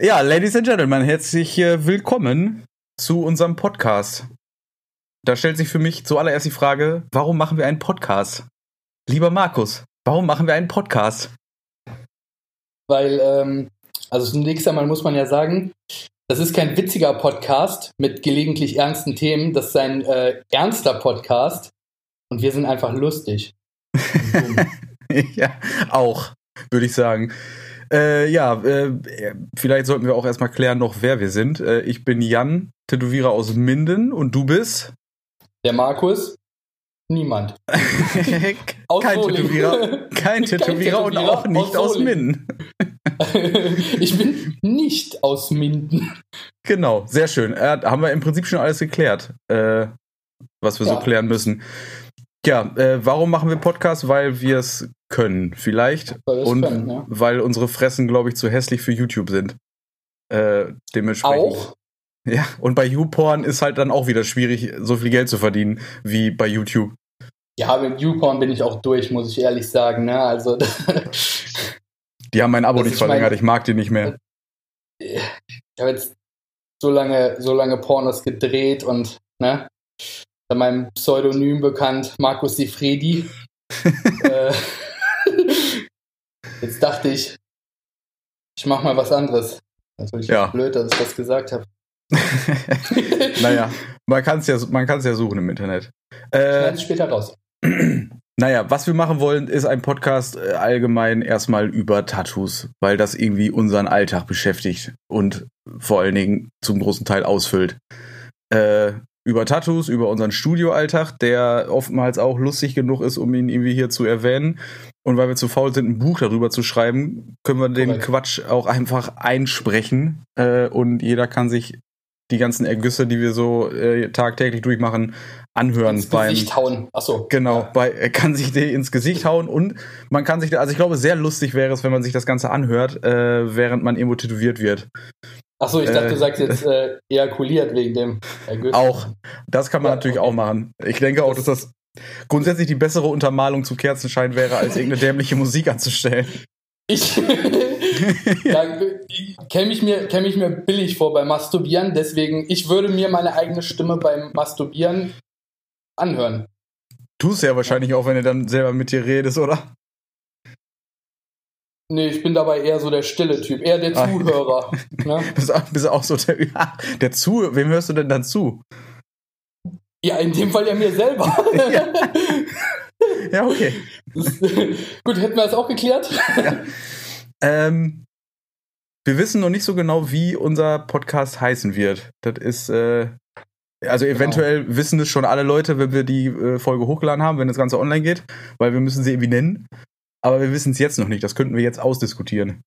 Ja, Ladies and Gentlemen, herzlich äh, willkommen zu unserem Podcast. Da stellt sich für mich zuallererst die Frage, warum machen wir einen Podcast? Lieber Markus, warum machen wir einen Podcast? Weil, ähm, also zunächst einmal muss man ja sagen, das ist kein witziger Podcast mit gelegentlich ernsten Themen, das ist ein äh, ernster Podcast und wir sind einfach lustig. ja, auch, würde ich sagen. Äh, ja, äh, vielleicht sollten wir auch erstmal klären noch, wer wir sind. Äh, ich bin Jan, Tätowierer aus Minden und du bist? Der Markus? Niemand. kein, Tätowierer, kein Tätowierer und auch nicht aus, aus Minden. ich bin nicht aus Minden. Genau, sehr schön. Äh, haben wir im Prinzip schon alles geklärt, äh, was wir ja. so klären müssen. Ja, äh, warum machen wir Podcasts? Weil wir es können, vielleicht. Weil und können, ja. weil unsere Fressen, glaube ich, zu hässlich für YouTube sind. Äh, dementsprechend. Auch? Ja, und bei YouPorn ist halt dann auch wieder schwierig, so viel Geld zu verdienen wie bei YouTube. Ja, mit YouPorn bin ich auch durch, muss ich ehrlich sagen. Ne? Also, die haben mein Abo nicht verlängert, ich mag die nicht mehr. Ich habe jetzt so lange, so lange Pornos gedreht und ne, meinem Pseudonym bekannt, Markus Sifredi. äh, jetzt dachte ich, ich mache mal was anderes. Natürlich ja. blöd, dass ich das gesagt habe. naja, man kann es ja, ja suchen im Internet. Äh, ich später raus. Naja, was wir machen wollen, ist ein Podcast äh, allgemein erstmal über Tattoos, weil das irgendwie unseren Alltag beschäftigt und vor allen Dingen zum großen Teil ausfüllt. Äh, über Tattoos, über unseren Studioalltag, der oftmals auch lustig genug ist, um ihn irgendwie hier zu erwähnen. Und weil wir zu faul sind, ein Buch darüber zu schreiben, können wir den Quatsch auch einfach einsprechen. Äh, und jeder kann sich die ganzen Ergüsse, die wir so äh, tagtäglich durchmachen, anhören. Ins beim, Gesicht hauen. Achso. Genau, ja. bei, er kann sich die ins Gesicht hauen und man kann sich, also ich glaube, sehr lustig wäre es, wenn man sich das Ganze anhört, äh, während man irgendwo tätowiert wird. Achso, ich dachte, äh, du sagst jetzt äh, ejakuliert wegen dem Ergüssen. Auch. Das kann man ja, natürlich okay. auch machen. Ich denke auch, dass das grundsätzlich die bessere Untermalung zu Kerzenschein wäre, als irgendeine dämliche Musik anzustellen. Ich ja, käme ich, mir, käm ich mir billig vor beim Masturbieren, deswegen, ich würde mir meine eigene Stimme beim Masturbieren anhören. Tust ja wahrscheinlich auch, wenn du dann selber mit dir redest, oder? Nee, ich bin dabei eher so der stille Typ, eher der ah. Zuhörer. ne? bist, bist auch so der, der Zuhörer. Wem hörst du denn dann zu? Ja, in dem Fall ja mir selber. ja. ja, okay. Gut, hätten wir das auch geklärt? Ja. Ähm, wir wissen noch nicht so genau, wie unser Podcast heißen wird. Das ist, äh, also genau. eventuell genau. wissen es schon alle Leute, wenn wir die äh, Folge hochgeladen haben, wenn das Ganze online geht, weil wir müssen sie irgendwie nennen. Aber wir wissen es jetzt noch nicht. Das könnten wir jetzt ausdiskutieren.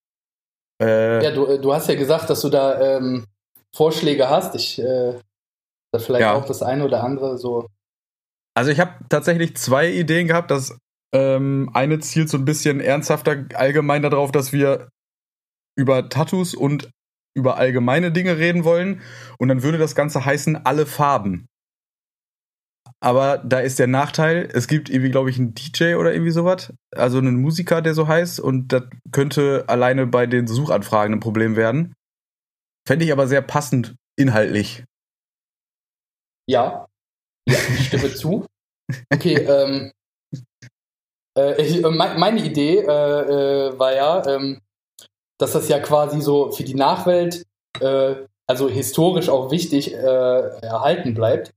Äh, ja, du, äh, du hast ja gesagt, dass du da ähm, Vorschläge hast. Ich äh, da vielleicht ja. auch das eine oder andere so. Also ich habe tatsächlich zwei Ideen gehabt. Das ähm, eine zielt so ein bisschen ernsthafter allgemein darauf, dass wir über Tattoos und über allgemeine Dinge reden wollen. Und dann würde das Ganze heißen alle Farben. Aber da ist der Nachteil, es gibt irgendwie, glaube ich, einen DJ oder irgendwie sowas, also einen Musiker, der so heißt, und das könnte alleine bei den Suchanfragen ein Problem werden. Fände ich aber sehr passend inhaltlich. Ja, ja ich stimme zu. Okay, ähm, äh, ich, äh, meine Idee äh, äh, war ja, ähm, dass das ja quasi so für die Nachwelt, äh, also historisch auch wichtig, erhalten bleibt.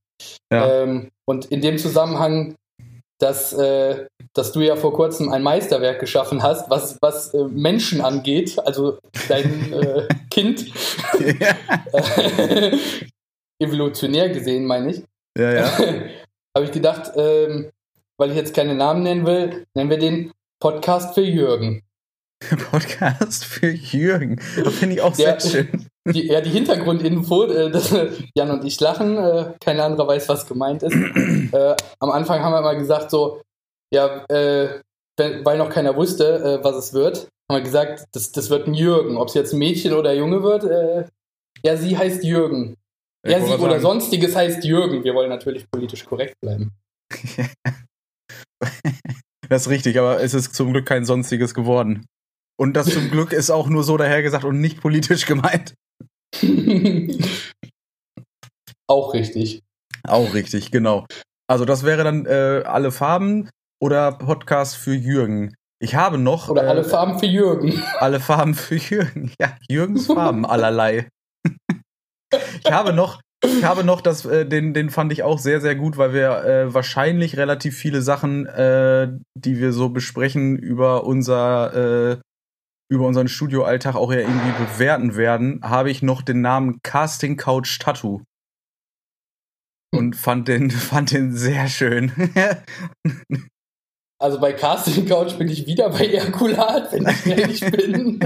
Ja. Ähm, und in dem Zusammenhang, dass, äh, dass du ja vor kurzem ein Meisterwerk geschaffen hast, was, was äh, Menschen angeht, also dein äh, Kind, evolutionär gesehen, meine ich. Ja, ja. Habe ich gedacht, ähm, weil ich jetzt keine Namen nennen will, nennen wir den Podcast für Jürgen. Podcast für Jürgen. Das finde ich auch sehr schön. Die, ja, die Hintergrundinfo, äh, dass Jan und ich lachen, äh, kein anderer weiß, was gemeint ist. Äh, am Anfang haben wir mal gesagt, so, ja, äh, wenn, weil noch keiner wusste, äh, was es wird, haben wir gesagt, das, das wird ein Jürgen. Ob es jetzt ein Mädchen oder Junge wird, äh, ja, sie heißt Jürgen. Ich ja, sie oder sonstiges heißt Jürgen. Wir wollen natürlich politisch korrekt bleiben. das ist richtig, aber es ist zum Glück kein sonstiges geworden. Und das zum Glück ist auch nur so dahergesagt und nicht politisch gemeint. auch richtig. Auch richtig, genau. Also das wäre dann äh, alle Farben oder Podcast für Jürgen. Ich habe noch. Oder äh, alle Farben für Jürgen. Alle Farben für Jürgen. Ja, Jürgens Farben allerlei. ich habe noch, ich habe noch, das, äh, den, den fand ich auch sehr, sehr gut, weil wir äh, wahrscheinlich relativ viele Sachen, äh, die wir so besprechen über unser, äh, über unseren Studioalltag auch ja irgendwie bewerten werden, habe ich noch den Namen Casting Couch Tattoo. Und fand den, fand den sehr schön. Also bei Casting Couch bin ich wieder bei Herkulat, wenn ich ehrlich bin.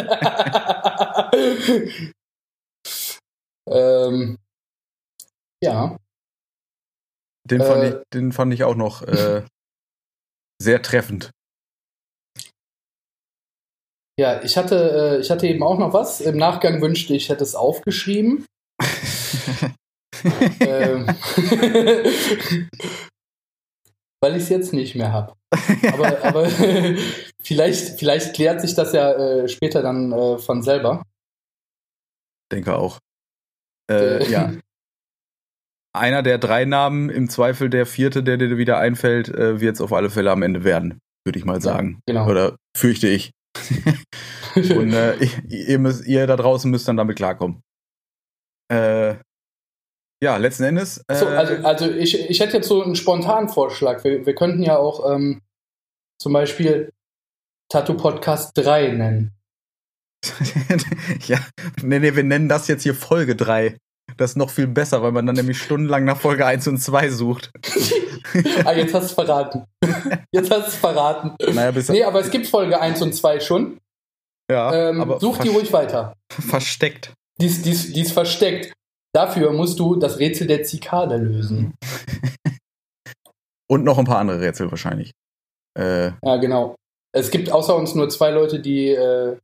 ähm, ja. Den fand, äh, ich, den fand ich auch noch äh, sehr treffend. Ja, ich hatte, äh, ich hatte eben auch noch was. Im Nachgang wünschte ich, hätte es aufgeschrieben. ähm, weil ich es jetzt nicht mehr habe. Aber, aber vielleicht, vielleicht klärt sich das ja äh, später dann äh, von selber. Denke auch. Äh, ja. Einer der drei Namen, im Zweifel der vierte, der dir wieder einfällt, äh, wird es auf alle Fälle am Ende werden, würde ich mal sagen. Ja, genau. Oder fürchte ich. Und äh, ihr, müsst, ihr da draußen müsst dann damit klarkommen. Äh, ja, letzten Endes. Äh, so, also, also ich, ich hätte jetzt so einen spontanen Vorschlag. Wir, wir könnten ja auch ähm, zum Beispiel Tattoo Podcast 3 nennen. ja, nee, nee, wir nennen das jetzt hier Folge 3. Das ist noch viel besser, weil man dann nämlich stundenlang nach Folge 1 und 2 sucht. ah, jetzt hast du es verraten. Jetzt hast du es verraten. Naja, bis nee, aber es gibt Folge 1 und 2 schon. Ja, ähm, aber such die ruhig weiter. Versteckt. Die ist, versteckt. Dafür musst du das Rätsel der Zikade lösen. Und noch ein paar andere Rätsel wahrscheinlich. Äh, ja, genau. Es gibt außer uns nur zwei Leute, die, äh,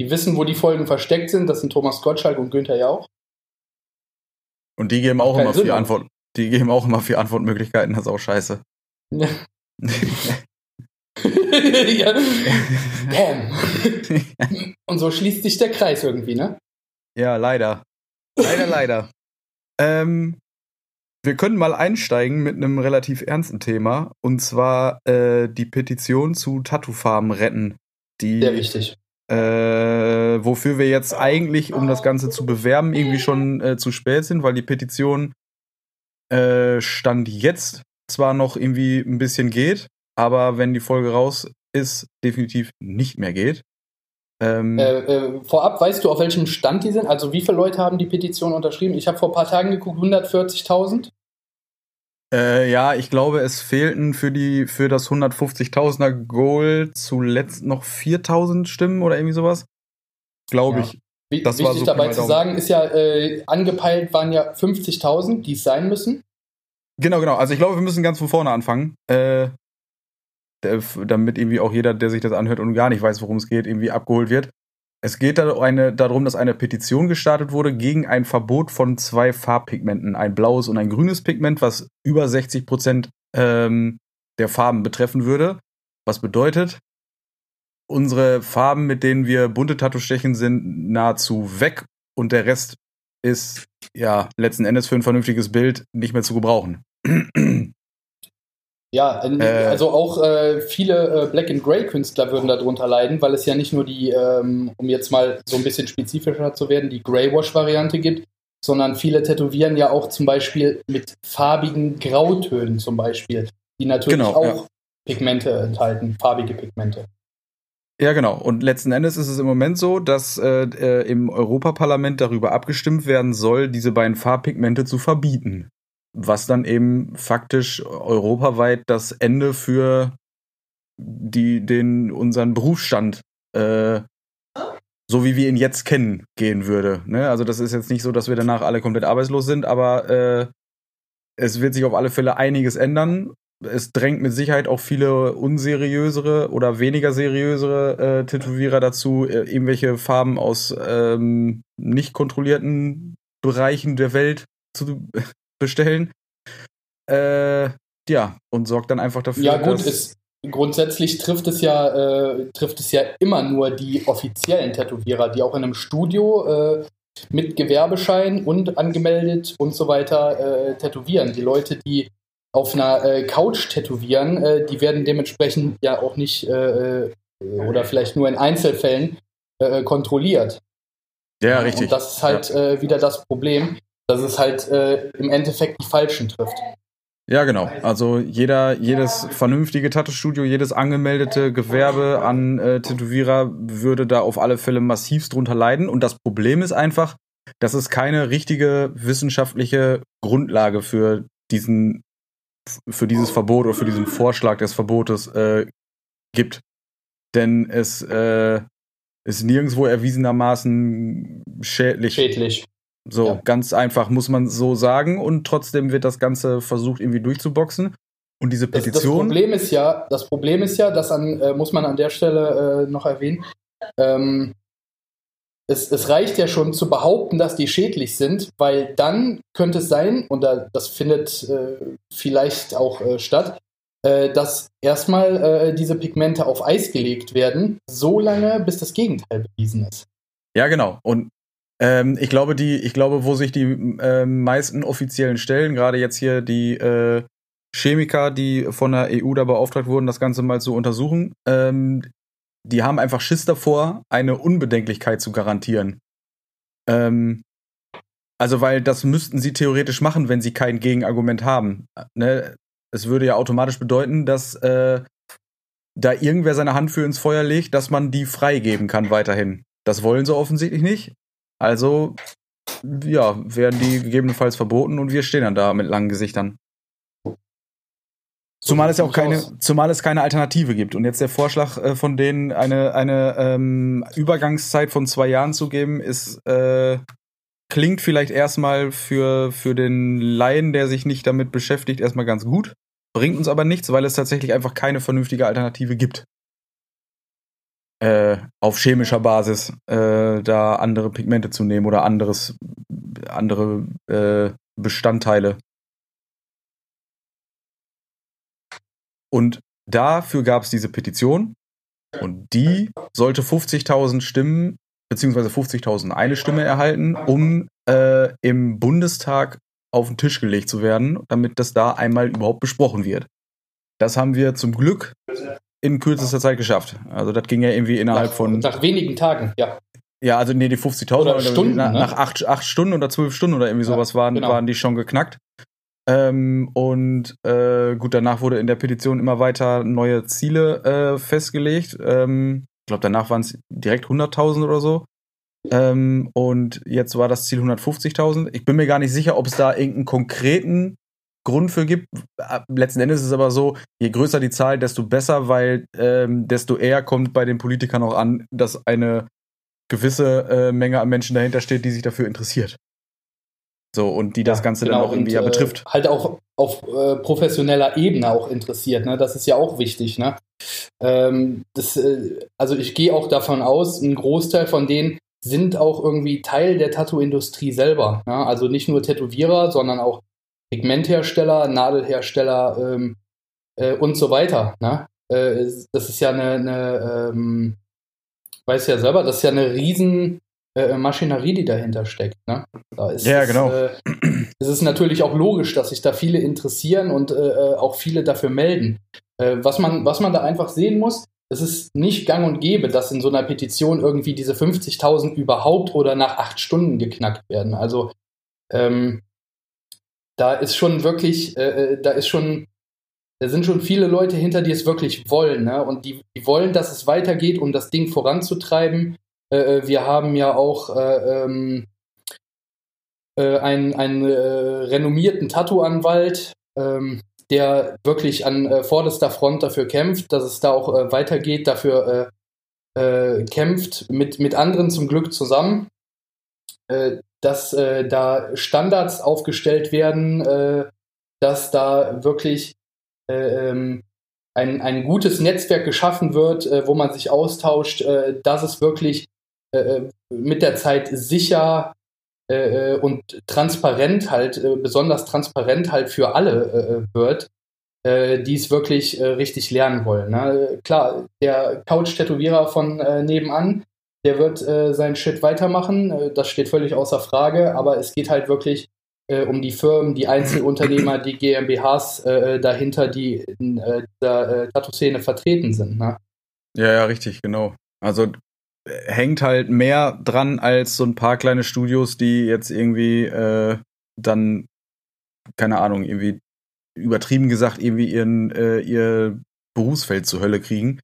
die wissen, wo die Folgen versteckt sind. Das sind Thomas Gottschalk und Günther Jauch. Und die geben auch immer vier Antworten. Die geben auch immer vier Antwortmöglichkeiten, das ist auch scheiße. Ja. ja. Damn. Und so schließt sich der Kreis irgendwie, ne? Ja, leider. Leider, leider. Ähm, wir können mal einsteigen mit einem relativ ernsten Thema. Und zwar äh, die Petition zu Tattoo-Farben retten. Die, Sehr wichtig. Äh, wofür wir jetzt eigentlich, um das Ganze zu bewerben, irgendwie schon äh, zu spät sind, weil die Petition äh, Stand jetzt zwar noch irgendwie ein bisschen geht, aber wenn die Folge raus ist, definitiv nicht mehr geht. Ähm, äh, äh, vorab, weißt du, auf welchem Stand die sind? Also wie viele Leute haben die Petition unterschrieben? Ich habe vor ein paar Tagen geguckt, 140.000. Äh, ja, ich glaube, es fehlten für die für das 150.000er Goal zuletzt noch 4.000 Stimmen oder irgendwie sowas. Glaube ja. ich. Das wichtig dabei zu sagen ist ja, äh, angepeilt waren ja 50.000, die es sein müssen. Genau, genau. Also ich glaube, wir müssen ganz von vorne anfangen. Äh, damit irgendwie auch jeder, der sich das anhört und gar nicht weiß, worum es geht, irgendwie abgeholt wird. Es geht da eine, darum, dass eine Petition gestartet wurde gegen ein Verbot von zwei Farbpigmenten, ein blaues und ein grünes Pigment, was über 60 Prozent ähm, der Farben betreffen würde. Was bedeutet, unsere Farben, mit denen wir bunte Tattoo stechen, sind nahezu weg und der Rest ist ja letzten Endes für ein vernünftiges Bild nicht mehr zu gebrauchen. Ja, äh, also auch äh, viele äh, Black and Grey Künstler würden darunter leiden, weil es ja nicht nur die, ähm, um jetzt mal so ein bisschen spezifischer zu werden, die Greywash-Variante gibt, sondern viele tätowieren ja auch zum Beispiel mit farbigen Grautönen zum Beispiel, die natürlich genau, auch ja. Pigmente enthalten, farbige Pigmente. Ja, genau. Und letzten Endes ist es im Moment so, dass äh, äh im Europaparlament darüber abgestimmt werden soll, diese beiden Farbpigmente zu verbieten was dann eben faktisch europaweit das Ende für die, den, unseren Berufsstand, äh, so wie wir ihn jetzt kennen, gehen würde. Ne? Also das ist jetzt nicht so, dass wir danach alle komplett arbeitslos sind, aber äh, es wird sich auf alle Fälle einiges ändern. Es drängt mit Sicherheit auch viele unseriösere oder weniger seriösere äh, Tätowierer dazu, äh, irgendwelche Farben aus ähm, nicht kontrollierten Bereichen der Welt zu, bestellen. Äh, ja, und sorgt dann einfach dafür, ja, gut, dass, es, grundsätzlich trifft es ja, äh, trifft es ja immer nur die offiziellen Tätowierer, die auch in einem Studio äh, mit Gewerbeschein und angemeldet und so weiter äh, tätowieren. Die Leute, die auf einer äh, Couch tätowieren, äh, die werden dementsprechend ja auch nicht äh, oder vielleicht nur in Einzelfällen kontrolliert. Ja, richtig. Und das ist halt ja. wieder das Problem, dass es halt im Endeffekt die Falschen trifft. Ja, genau. Also jeder, jedes vernünftige Tattoo-Studio, jedes angemeldete Gewerbe an äh, Tätowierer würde da auf alle Fälle massivst drunter leiden. Und das Problem ist einfach, dass es keine richtige wissenschaftliche Grundlage für diesen, für dieses Verbot oder für diesen Vorschlag des Verbotes äh, gibt. Denn es äh, ist nirgendwo erwiesenermaßen schädlich. Schädlich. So, ja. ganz einfach muss man so sagen und trotzdem wird das Ganze versucht irgendwie durchzuboxen. Und diese Petition. Das, das Problem ist ja, das Problem ist ja, das an, äh, muss man an der Stelle äh, noch erwähnen. Ähm, es, es, reicht ja schon zu behaupten, dass die schädlich sind, weil dann könnte es sein, und da, das findet äh, vielleicht auch äh, statt, äh, dass erstmal äh, diese Pigmente auf Eis gelegt werden, so lange, bis das Gegenteil bewiesen ist. Ja, genau. Und ähm, ich glaube, die, ich glaube, wo sich die äh, meisten offiziellen Stellen, gerade jetzt hier die äh, Chemiker, die von der EU da beauftragt wurden, das Ganze mal zu untersuchen, ähm, die haben einfach Schiss davor, eine Unbedenklichkeit zu garantieren. Ähm, also, weil das müssten sie theoretisch machen, wenn sie kein Gegenargument haben. Ne? Es würde ja automatisch bedeuten, dass äh, da irgendwer seine Hand für ins Feuer legt, dass man die freigeben kann weiterhin. Das wollen sie offensichtlich nicht. Also, ja, werden die gegebenenfalls verboten und wir stehen dann da mit langen Gesichtern. Zumal es ja auch keine, zumal es keine Alternative gibt. Und jetzt der Vorschlag äh, von denen, eine, eine ähm, Übergangszeit von zwei Jahren zu geben, ist, äh, klingt vielleicht erstmal für, für den Laien, der sich nicht damit beschäftigt, erstmal ganz gut. Bringt uns aber nichts, weil es tatsächlich einfach keine vernünftige Alternative gibt äh, auf chemischer Basis äh, da andere Pigmente zu nehmen oder anderes, andere äh, Bestandteile. Und dafür gab es diese Petition und die sollte 50.000 Stimmen beziehungsweise 50.000 eine Stimme erhalten, um äh, im Bundestag auf den Tisch gelegt zu werden, damit das da einmal überhaupt besprochen wird. Das haben wir zum Glück in kürzester Zeit geschafft. Also das ging ja irgendwie innerhalb nach, von. Nach wenigen Tagen, ja. Ja, also nee, die 50.000 oder Stunden, nach, ne? nach acht, acht Stunden oder zwölf Stunden oder irgendwie sowas waren, genau. waren die schon geknackt. Ähm, und äh, gut, danach wurde in der Petition immer weiter neue Ziele äh, festgelegt. Ähm, ich glaube, danach waren es direkt 100.000 oder so. Ähm, und jetzt war das Ziel 150.000. Ich bin mir gar nicht sicher, ob es da irgendeinen konkreten Grund für gibt. Letzten Endes ist es aber so, je größer die Zahl, desto besser, weil ähm, desto eher kommt bei den Politikern auch an, dass eine gewisse äh, Menge an Menschen dahinter steht, die sich dafür interessiert. So, und die das Ganze genau, dann auch irgendwie und, ja betrifft. Äh, halt auch auf äh, professioneller Ebene auch interessiert, ne? Das ist ja auch wichtig, ne? Ähm, das, äh, also ich gehe auch davon aus, ein Großteil von denen sind auch irgendwie Teil der Tattoo-Industrie selber. Ne? Also nicht nur Tätowierer, sondern auch Pigmenthersteller, Nadelhersteller ähm, äh, und so weiter. Ne? Äh, das ist ja eine, eine ähm, weiß ja selber, das ist ja eine riesen äh, Maschinerie, die dahinter steckt. Ne? Da ist ja, genau. Äh, es ist natürlich auch logisch, dass sich da viele interessieren und äh, äh, auch viele dafür melden. was, man, was man da einfach sehen muss, es ist nicht gang und gäbe, dass in so einer Petition irgendwie diese 50.000 überhaupt oder nach acht Stunden geknackt werden. Also ähm, da ist schon wirklich, äh, äh, da ist schon, da sind schon viele Leute hinter, die es wirklich wollen, ne? Und die, die wollen, dass es weitergeht, um das Ding voranzutreiben. Äh, äh wir haben ja auch äh, ähm, äh, einen, einen äh, renommierten Tattoo-Anwalt, ähm, der wirklich an äh, vorderster Front dafür kämpft, dass es da auch weitergeht, dafür kämpft, mit, mit anderen zum Glück zusammen. Dass da Standards aufgestellt werden, dass da wirklich äh, ähm, ein, ein gutes Netzwerk geschaffen wird, äh, wo man sich austauscht, äh, dass es wirklich äh, äh mit der Zeit sicher äh, äh und transparent halt, äh, besonders transparent halt für alle wird. die es wirklich richtig lernen wollen. Ne? Klar, der Couch-Tätowierer von nebenan, der wird seinen Shit weitermachen, das steht völlig außer Frage, aber es geht halt wirklich um die Firmen, die Einzelunternehmer, die GmbHs dahinter, die in der Tattoo-Szene vertreten sind. Ne? Ja, ja, richtig, genau. Also hängt halt mehr dran als so ein paar kleine Studios, die jetzt irgendwie äh, dann, keine Ahnung, irgendwie übertrieben gesagt, irgendwie ihren, äh, ihr Berufsfeld zur Hölle kriegen.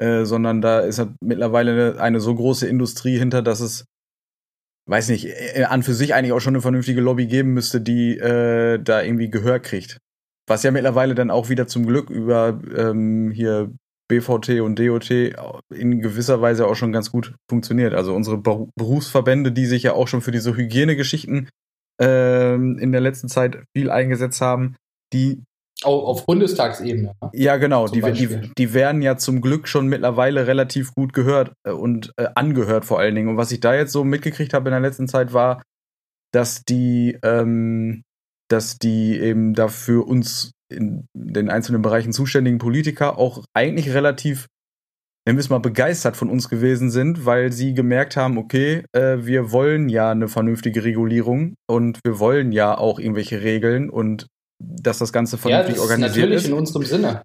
Äh, sondern da ist halt mittlerweile eine, eine so große Industrie hinter, dass es, weiß nicht, äh, an für sich eigentlich auch schon eine vernünftige Lobby geben müsste, die äh, da irgendwie Gehör kriegt. Was ja mittlerweile dann auch wieder zum Glück über ähm, hier BVT und DOT in gewisser Weise auch schon ganz gut funktioniert. Also unsere Berufsverbände, die sich ja auch schon für diese Hygienegeschichten ähm, in der letzten Zeit viel eingesetzt haben, die auch auf Bundestagsebene. Ne? Ja, genau. Die, die, die, werden ja zum Glück schon mittlerweile relativ gut gehört äh, und äh, angehört vor allen Dingen. Und was ich da jetzt so mitgekriegt habe in der letzten Zeit war, dass die, ähm, dass die eben dafür uns in den einzelnen Bereichen zuständigen Politiker auch eigentlich relativ, nennen wir es mal, begeistert von uns gewesen sind, weil sie gemerkt haben, okay, äh, wir wollen ja eine vernünftige Regulierung und wir wollen ja auch irgendwelche Regeln und dass das Ganze vernünftig ja, das organisiert ist. Natürlich in unserem Sinne.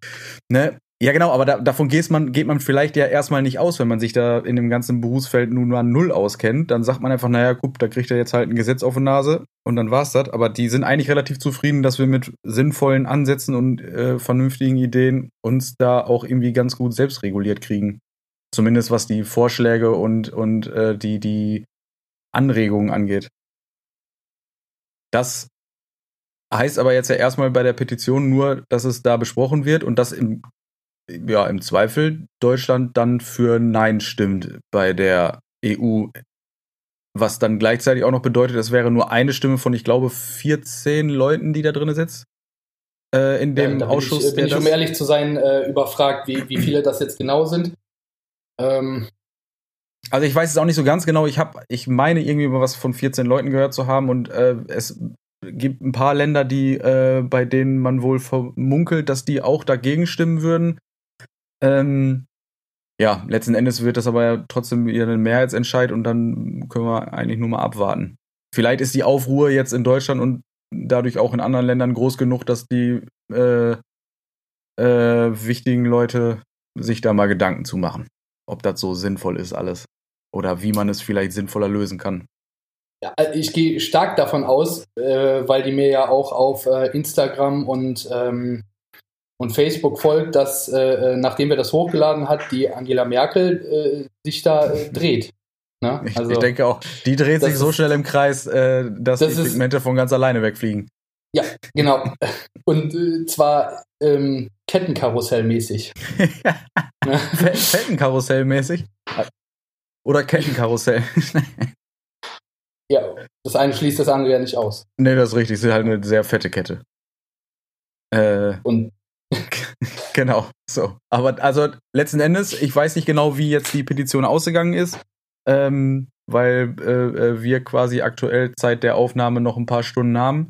Ne? Ja, genau, aber da, davon geht man, geht man vielleicht ja erstmal nicht aus, wenn man sich da in dem ganzen Berufsfeld nun mal null auskennt. Dann sagt man einfach, naja, guck, da kriegt er jetzt halt ein Gesetz auf die Nase und dann war's das. Aber die sind eigentlich relativ zufrieden, dass wir mit sinnvollen Ansätzen und äh, vernünftigen Ideen uns da auch irgendwie ganz gut selbst reguliert kriegen. Zumindest was die Vorschläge und, und äh, die, die Anregungen angeht. Das heißt aber jetzt ja erstmal bei der Petition nur, dass es da besprochen wird und dass im ja, im Zweifel Deutschland dann für Nein stimmt bei der EU. Was dann gleichzeitig auch noch bedeutet, es wäre nur eine Stimme von, ich glaube, 14 Leuten, die da drin sitzt. Äh, in dem ja, Ausschuss. Ich, bin ich, um ehrlich zu sein, äh, überfragt, wie, wie viele das jetzt genau sind. Ähm. Also ich weiß es auch nicht so ganz genau. Ich habe, ich meine irgendwie mal was von 14 Leuten gehört zu haben und äh, es gibt ein paar Länder, die äh, bei denen man wohl vermunkelt, dass die auch dagegen stimmen würden. Ähm, ja, letzten Endes wird das aber ja trotzdem wieder ein Mehrheitsentscheid und dann können wir eigentlich nur mal abwarten. Vielleicht ist die Aufruhr jetzt in Deutschland und dadurch auch in anderen Ländern groß genug, dass die äh, äh, wichtigen Leute sich da mal Gedanken zu machen, ob das so sinnvoll ist alles oder wie man es vielleicht sinnvoller lösen kann. Ja, ich gehe stark davon aus, äh, weil die mir ja auch auf äh, Instagram und ähm, und Facebook folgt, dass äh, äh, nachdem wir das hochgeladen hat, die Angela Merkel äh, sich da äh, dreht. Ne? Also, ich, denke auch, die dreht sich so schnell im Kreis, äh, dass das die Pigmente von ganz alleine wegfliegen. Ja, genau. Und äh, zwar ähm, Kettenkarussellmäßig. Kettenkarussellmäßig? Oder Kettenkarussell? ja, das eine schließt das andere ja nicht aus. Nee, das ist richtig. Es ist halt eine sehr fette Kette. Äh, und genau, so. Aber also letzten Endes, ich weiß nicht genau, wie jetzt die Petition ausgegangen ist, ähm, weil äh, äh, wir quasi aktuell Zeit der Aufnahme noch ein paar Stunden haben.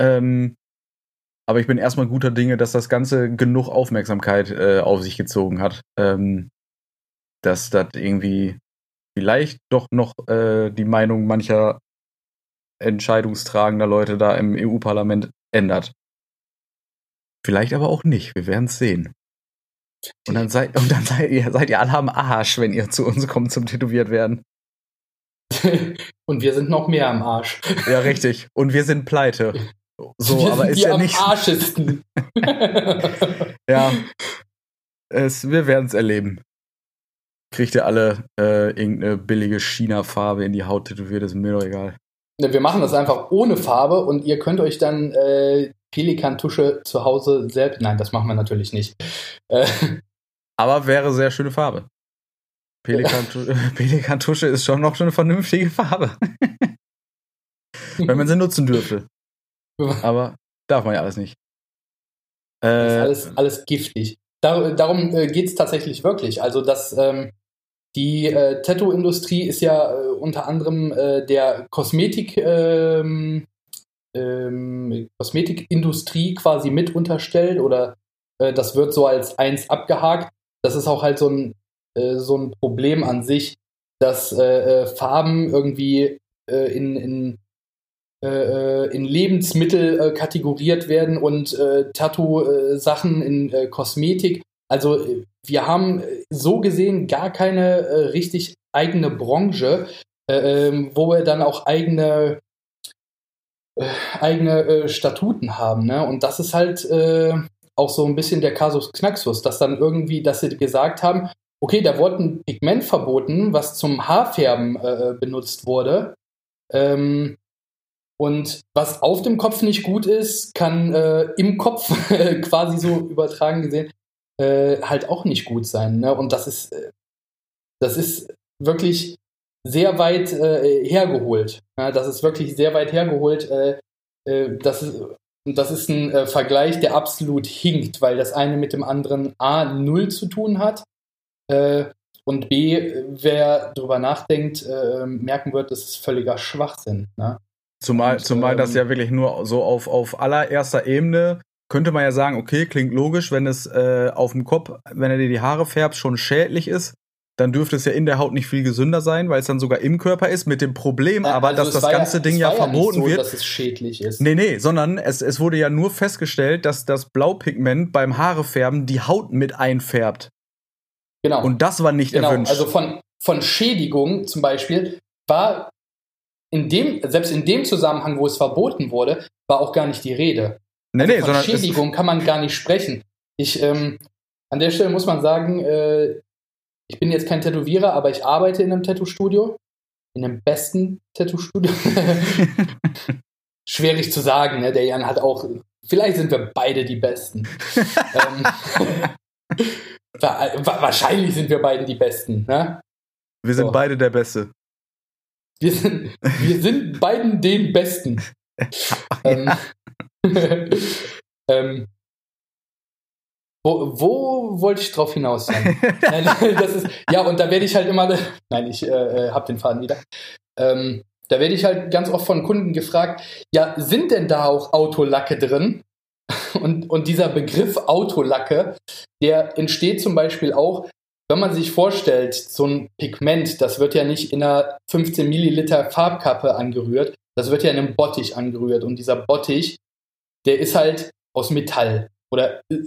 Ähm, aber ich bin erstmal guter Dinge, dass das Ganze genug Aufmerksamkeit äh, auf sich gezogen hat. Ähm, dass das irgendwie vielleicht doch noch äh, die Meinung mancher entscheidungstragender Leute da im EU-Parlament ändert. Vielleicht aber auch nicht. Wir werden es sehen. Und dann seid, und dann seid ihr, seid ihr alle am Arsch, wenn ihr zu uns kommt zum Tätowiert werden. und wir sind noch mehr am Arsch. Ja, richtig. Und wir sind pleite. So, wir aber ist ja nicht. Arschesten. ja. Es, wir werden es erleben. Kriegt ihr alle äh, irgendeine billige China-Farbe in die Haut tätowiert, ist mir doch egal. Wir machen das einfach ohne Farbe und ihr könnt euch dann äh, Pelikantusche zu Hause selbst. Nein, das machen wir natürlich nicht. Äh, Aber wäre sehr schöne Farbe. Pelikantusche, Pelikantusche ist schon noch schon eine vernünftige Farbe. Wenn man sie nutzen dürfte. Aber darf man ja alles nicht. Äh, ist alles, alles giftig. Dar darum äh, geht es tatsächlich wirklich. Also, dass ähm, die äh, Tattoo-Industrie ist ja äh, unter anderem äh, der Kosmetik, ähm, Kosmetikindustrie quasi mit unterstellt oder äh, das wird so als eins abgehakt. Das ist auch halt so ein, äh, so ein Problem an sich, dass äh, äh Farben irgendwie äh, in, in, äh, in Lebensmittel kategoriert werden und Tattoo-Sachen in Kosmetik. Also wir haben so gesehen gar keine richtig eigene Branche, ähm, wo wir dann auch eigene eigene Statuten haben. Ne? Und das ist halt auch so ein bisschen der Kasus Knaxus, dass dann irgendwie, dass sie gesagt haben, okay, da wurde ein Pigment verboten, was zum Haarfärben äh, benutzt wurde. Ähm, und was auf dem Kopf nicht gut ist, kann äh, im Kopf quasi so übertragen gesehen äh, halt auch nicht gut sein. Ne? Und das ist, äh, das ist wirklich sehr weit äh, hergeholt. Ja, das ist wirklich sehr weit hergeholt. Äh, äh, das ist, das ist ein äh, Vergleich, der absolut hinkt, weil das eine mit dem anderen A null zu tun hat. Äh, und B, wer darüber nachdenkt, äh, merken wird, das ist völliger Schwachsinn. Ne? Zumal, und, zumal ähm, das ja wirklich nur so auf, auf allererster Ebene könnte man ja sagen, okay, klingt logisch, wenn es äh, auf dem Kopf, wenn er dir die Haare färbt, schon schädlich ist dann dürfte es ja in der Haut nicht viel gesünder sein, weil es dann sogar im Körper ist, mit dem Problem aber, also dass das ganze ja, Ding ja verboten ja so, wird. dass es schädlich ist. Nee, nee, sondern es, es wurde ja nur festgestellt, dass das Blaupigment beim Haarefärben die Haut mit einfärbt. Genau. Und das war nicht genau. erwünscht. Also von, von Schädigung zum Beispiel war in dem, selbst in dem Zusammenhang, wo es verboten wurde, war auch gar nicht die Rede. Nee, also nee, von Schädigung kann man gar nicht sprechen. Ich, ähm, an der Stelle muss man sagen, äh, ich bin jetzt kein Tätowierer, aber ich arbeite in einem Tattoo-Studio. In einem besten Tattoo-Studio. Schwierig zu sagen, ne? Der Jan hat auch. Vielleicht sind wir beide die Besten. ähm, wahrscheinlich sind wir beiden die Besten, ne? Wir sind so. beide der Beste. Wir sind, wir sind beiden den Besten. ähm, ähm, wo, wo wollte ich drauf hinaus sein? das ist, ja, und da werde ich halt immer, nein, ich äh, äh habe den Faden wieder. Ähm, da werde ich halt ganz oft von Kunden gefragt, ja, sind denn da auch Autolacke drin? Und, und dieser Begriff Autolacke, der entsteht zum Beispiel auch, wenn man sich vorstellt, so ein Pigment, das wird ja nicht in einer 15 Milliliter Farbkappe angerührt, das wird ja in einem Bottich angerührt. Und dieser Bottich, der ist halt aus Metall oder äh,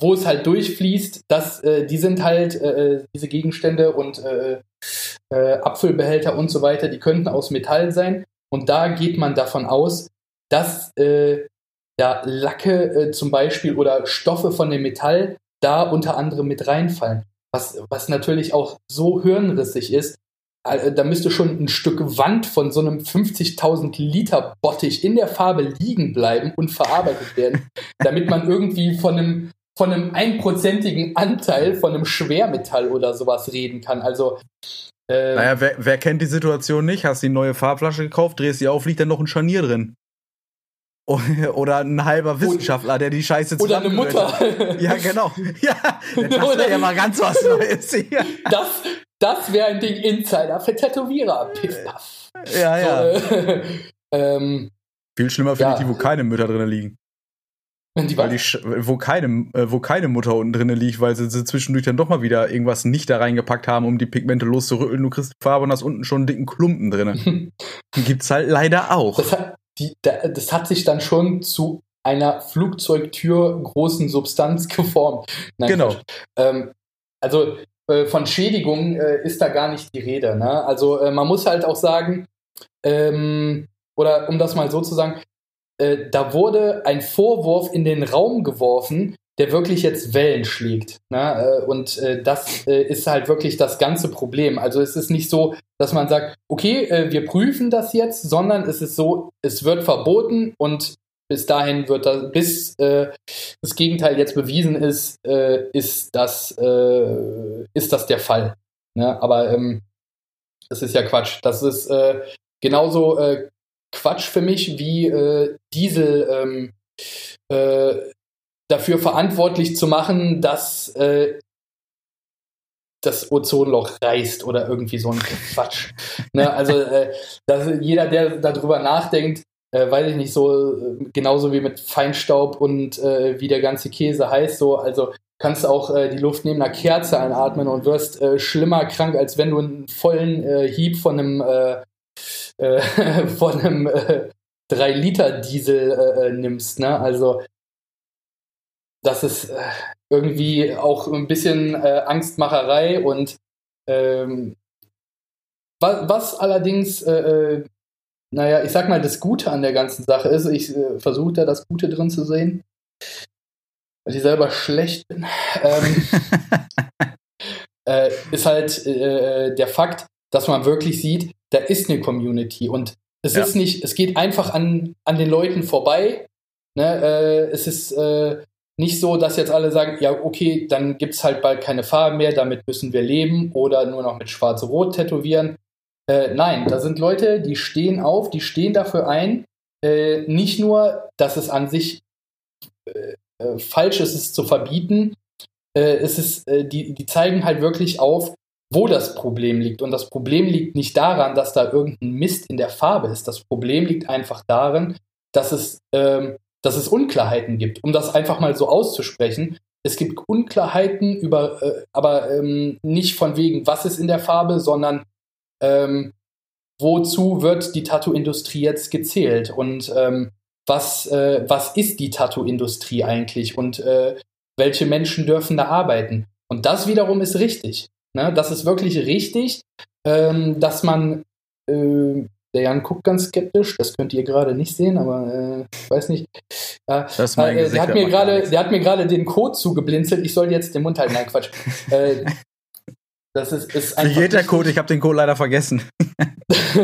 wo es halt durchfließt, dass äh, die sind halt äh, äh, diese Gegenstände und äh, äh, Apfelbehälter und so weiter, die könnten aus Metall sein. Und da geht man davon aus, dass äh, ja, Lacke zum Beispiel oder Stoffe von dem Metall da unter anderem mit reinfallen. Was, was natürlich auch so hirnrissig ist, da müsste schon ein Stück Wand von so einem 50.000 Liter Bottich in der Farbe liegen bleiben und verarbeitet werden, damit man irgendwie von einem von einem einprozentigen Anteil von einem Schwermetall oder sowas reden kann. Also äh, naja, wer, wer kennt die Situation nicht? Hast die neue Farbflasche gekauft, drehst sie auf, liegt da noch ein Scharnier drin. Oder ein halber Wissenschaftler, der die Scheiße Oder eine Mutter. Ja, genau. Ja, das wäre ja mal ganz was Neues hier. Das, das wäre ein Ding Insider für Tätowierer. Piff, paff. Ja, ja. So, äh, ähm, Viel schlimmer finde ja. ich die, wo keine Mütter drin liegen. Die weil die, wo keine, äh, wo keine Mutter unten drin liegt, weil sie, sie, zwischendurch dann doch mal wieder irgendwas nicht da reingepackt haben, um die Pigmente loszurütteln. Du kriegst die Farbe und hast unten schon einen dicken Klumpen drin. die gibt's halt leider auch. Das hat, die, das hat sich dann schon zu einer Flugzeugtür großen Substanz geformt. Nein, genau. Ähm, also äh, von Schädigung äh, ist da gar nicht die Rede. Ne? Also äh, man muss halt auch sagen, ähm, oder um das mal so zu sagen, äh, da wurde ein Vorwurf in den Raum geworfen, der wirklich jetzt Wellen schlägt. Ne? Äh, und äh, das äh, ist halt wirklich das ganze Problem. Also es ist nicht so, dass man sagt, okay, äh, wir prüfen das jetzt, sondern es ist so, es wird verboten und bis dahin wird das, bis äh, das Gegenteil jetzt bewiesen ist, ist, das, ist das der Fall. Ne? Aber ähm, das ist ja Quatsch. Das ist genauso Quatsch für mich, wie äh, Diesel ähm, äh, dafür verantwortlich zu machen, dass äh, das Ozonloch reißt oder irgendwie so ein Quatsch. ne? Also äh, dass jeder, der darüber nachdenkt, äh, weiß ich nicht, so äh, genauso wie mit Feinstaub und äh, wie der ganze Käse heißt, so, also kannst auch äh, die Luft neben einer Kerze einatmen und wirst äh, schlimmer krank, als wenn du einen vollen äh, Hieb von einem, äh, äh, von einem äh, 3-Liter-Diesel äh, äh, nimmst. Ne? Also das ist äh, irgendwie auch ein bisschen äh, Angstmacherei und ähm, was, was allerdings, naja, ich sag mal, das Gute an der ganzen Sache ist, ich versuche da das Gute drin zu sehen, weil ich selber schlecht bin, ähm, äh, ist halt äh, der Fakt, dass man wirklich sieht, da ist eine Community und es ja. ist nicht, es geht einfach an, an den Leuten vorbei. Ne? Äh, es ist äh, nicht so, dass jetzt alle sagen, ja, okay, dann gibt es halt bald keine Farben mehr, damit müssen wir leben oder nur noch mit Schwarz-Rot tätowieren. Äh, nein, da sind Leute, die stehen auf, die stehen dafür ein. Äh, nicht nur, dass es an sich äh, äh falsch ist, es zu verbieten, es ist, die, die zeigen halt wirklich auf, wo das Problem liegt. Und das Problem liegt nicht daran, dass da irgendein Mist in der Farbe ist. Das Problem liegt einfach darin, dass es, ähm, dass es Unklarheiten gibt. Um das einfach mal so auszusprechen, es gibt Unklarheiten über, äh, aber ähm, nicht von wegen, was ist in der Farbe, sondern ähm, wozu wird die Tattoo-Industrie jetzt gezählt und ähm, was, äh, was ist die Tattoo-Industrie eigentlich und äh, welche Menschen dürfen da arbeiten. Und das wiederum ist richtig. Ne? Das ist wirklich richtig, ähm, dass man, äh, der Jan guckt ganz skeptisch, das könnt ihr gerade nicht sehen, aber äh, ich weiß nicht. Äh, das mein äh, der, hat mir grade, der hat mir gerade den Code zugeblinzelt, ich soll jetzt den Mund halten. Nein, Quatsch. äh, das ist, ist einfach. Wie geht der Code? Ich habe den Code leider vergessen.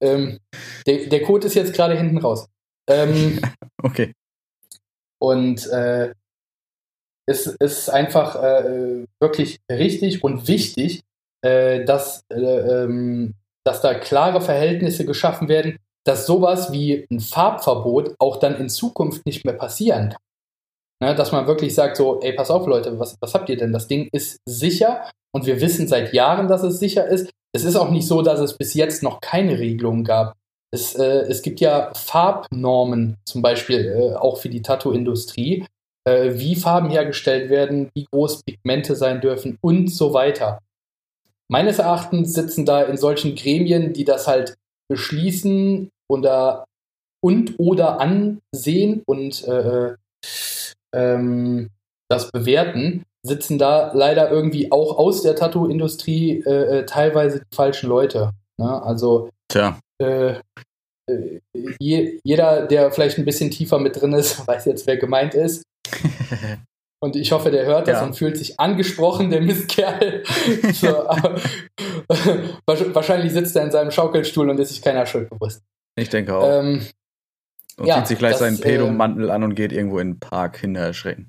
ähm, der, der Code ist jetzt gerade hinten raus. Ähm, okay. Und äh, es ist einfach äh, wirklich richtig und wichtig, äh, dass, äh, ähm, dass da klare Verhältnisse geschaffen werden, dass sowas wie ein Farbverbot auch dann in Zukunft nicht mehr passieren kann. Ne, dass man wirklich sagt, so, ey, pass auf, Leute, was, was habt ihr denn? Das Ding ist sicher und wir wissen seit Jahren, dass es sicher ist. Es ist auch nicht so, dass es bis jetzt noch keine Regelungen gab. Es, äh, es gibt ja Farbnormen, zum Beispiel äh, auch für die Tattoo-Industrie, wie Farben hergestellt werden, wie groß Pigmente sein dürfen und so weiter. Meines Erachtens sitzen da in solchen Gremien, die das halt beschließen oder und oder ansehen und äh, ähm, das bewerten, sitzen da leider irgendwie auch aus der Tattoo-Industrie äh, äh teilweise die falschen Leute. Ne? Also. Äh, äh, je, jeder, der vielleicht ein bisschen tiefer mit drin ist, weiß jetzt, wer gemeint ist. Und ich hoffe, der hört das ja. und fühlt sich angesprochen, der Mistkerl. so, wahrscheinlich sitzt er in seinem Schaukelstuhl und ist sich keiner Schuld bewusst. Ich denke auch. Ähm, und ja, zieht sich gleich das, seinen Pedomantel äh, an und geht irgendwo in den Park hinterherschrecken.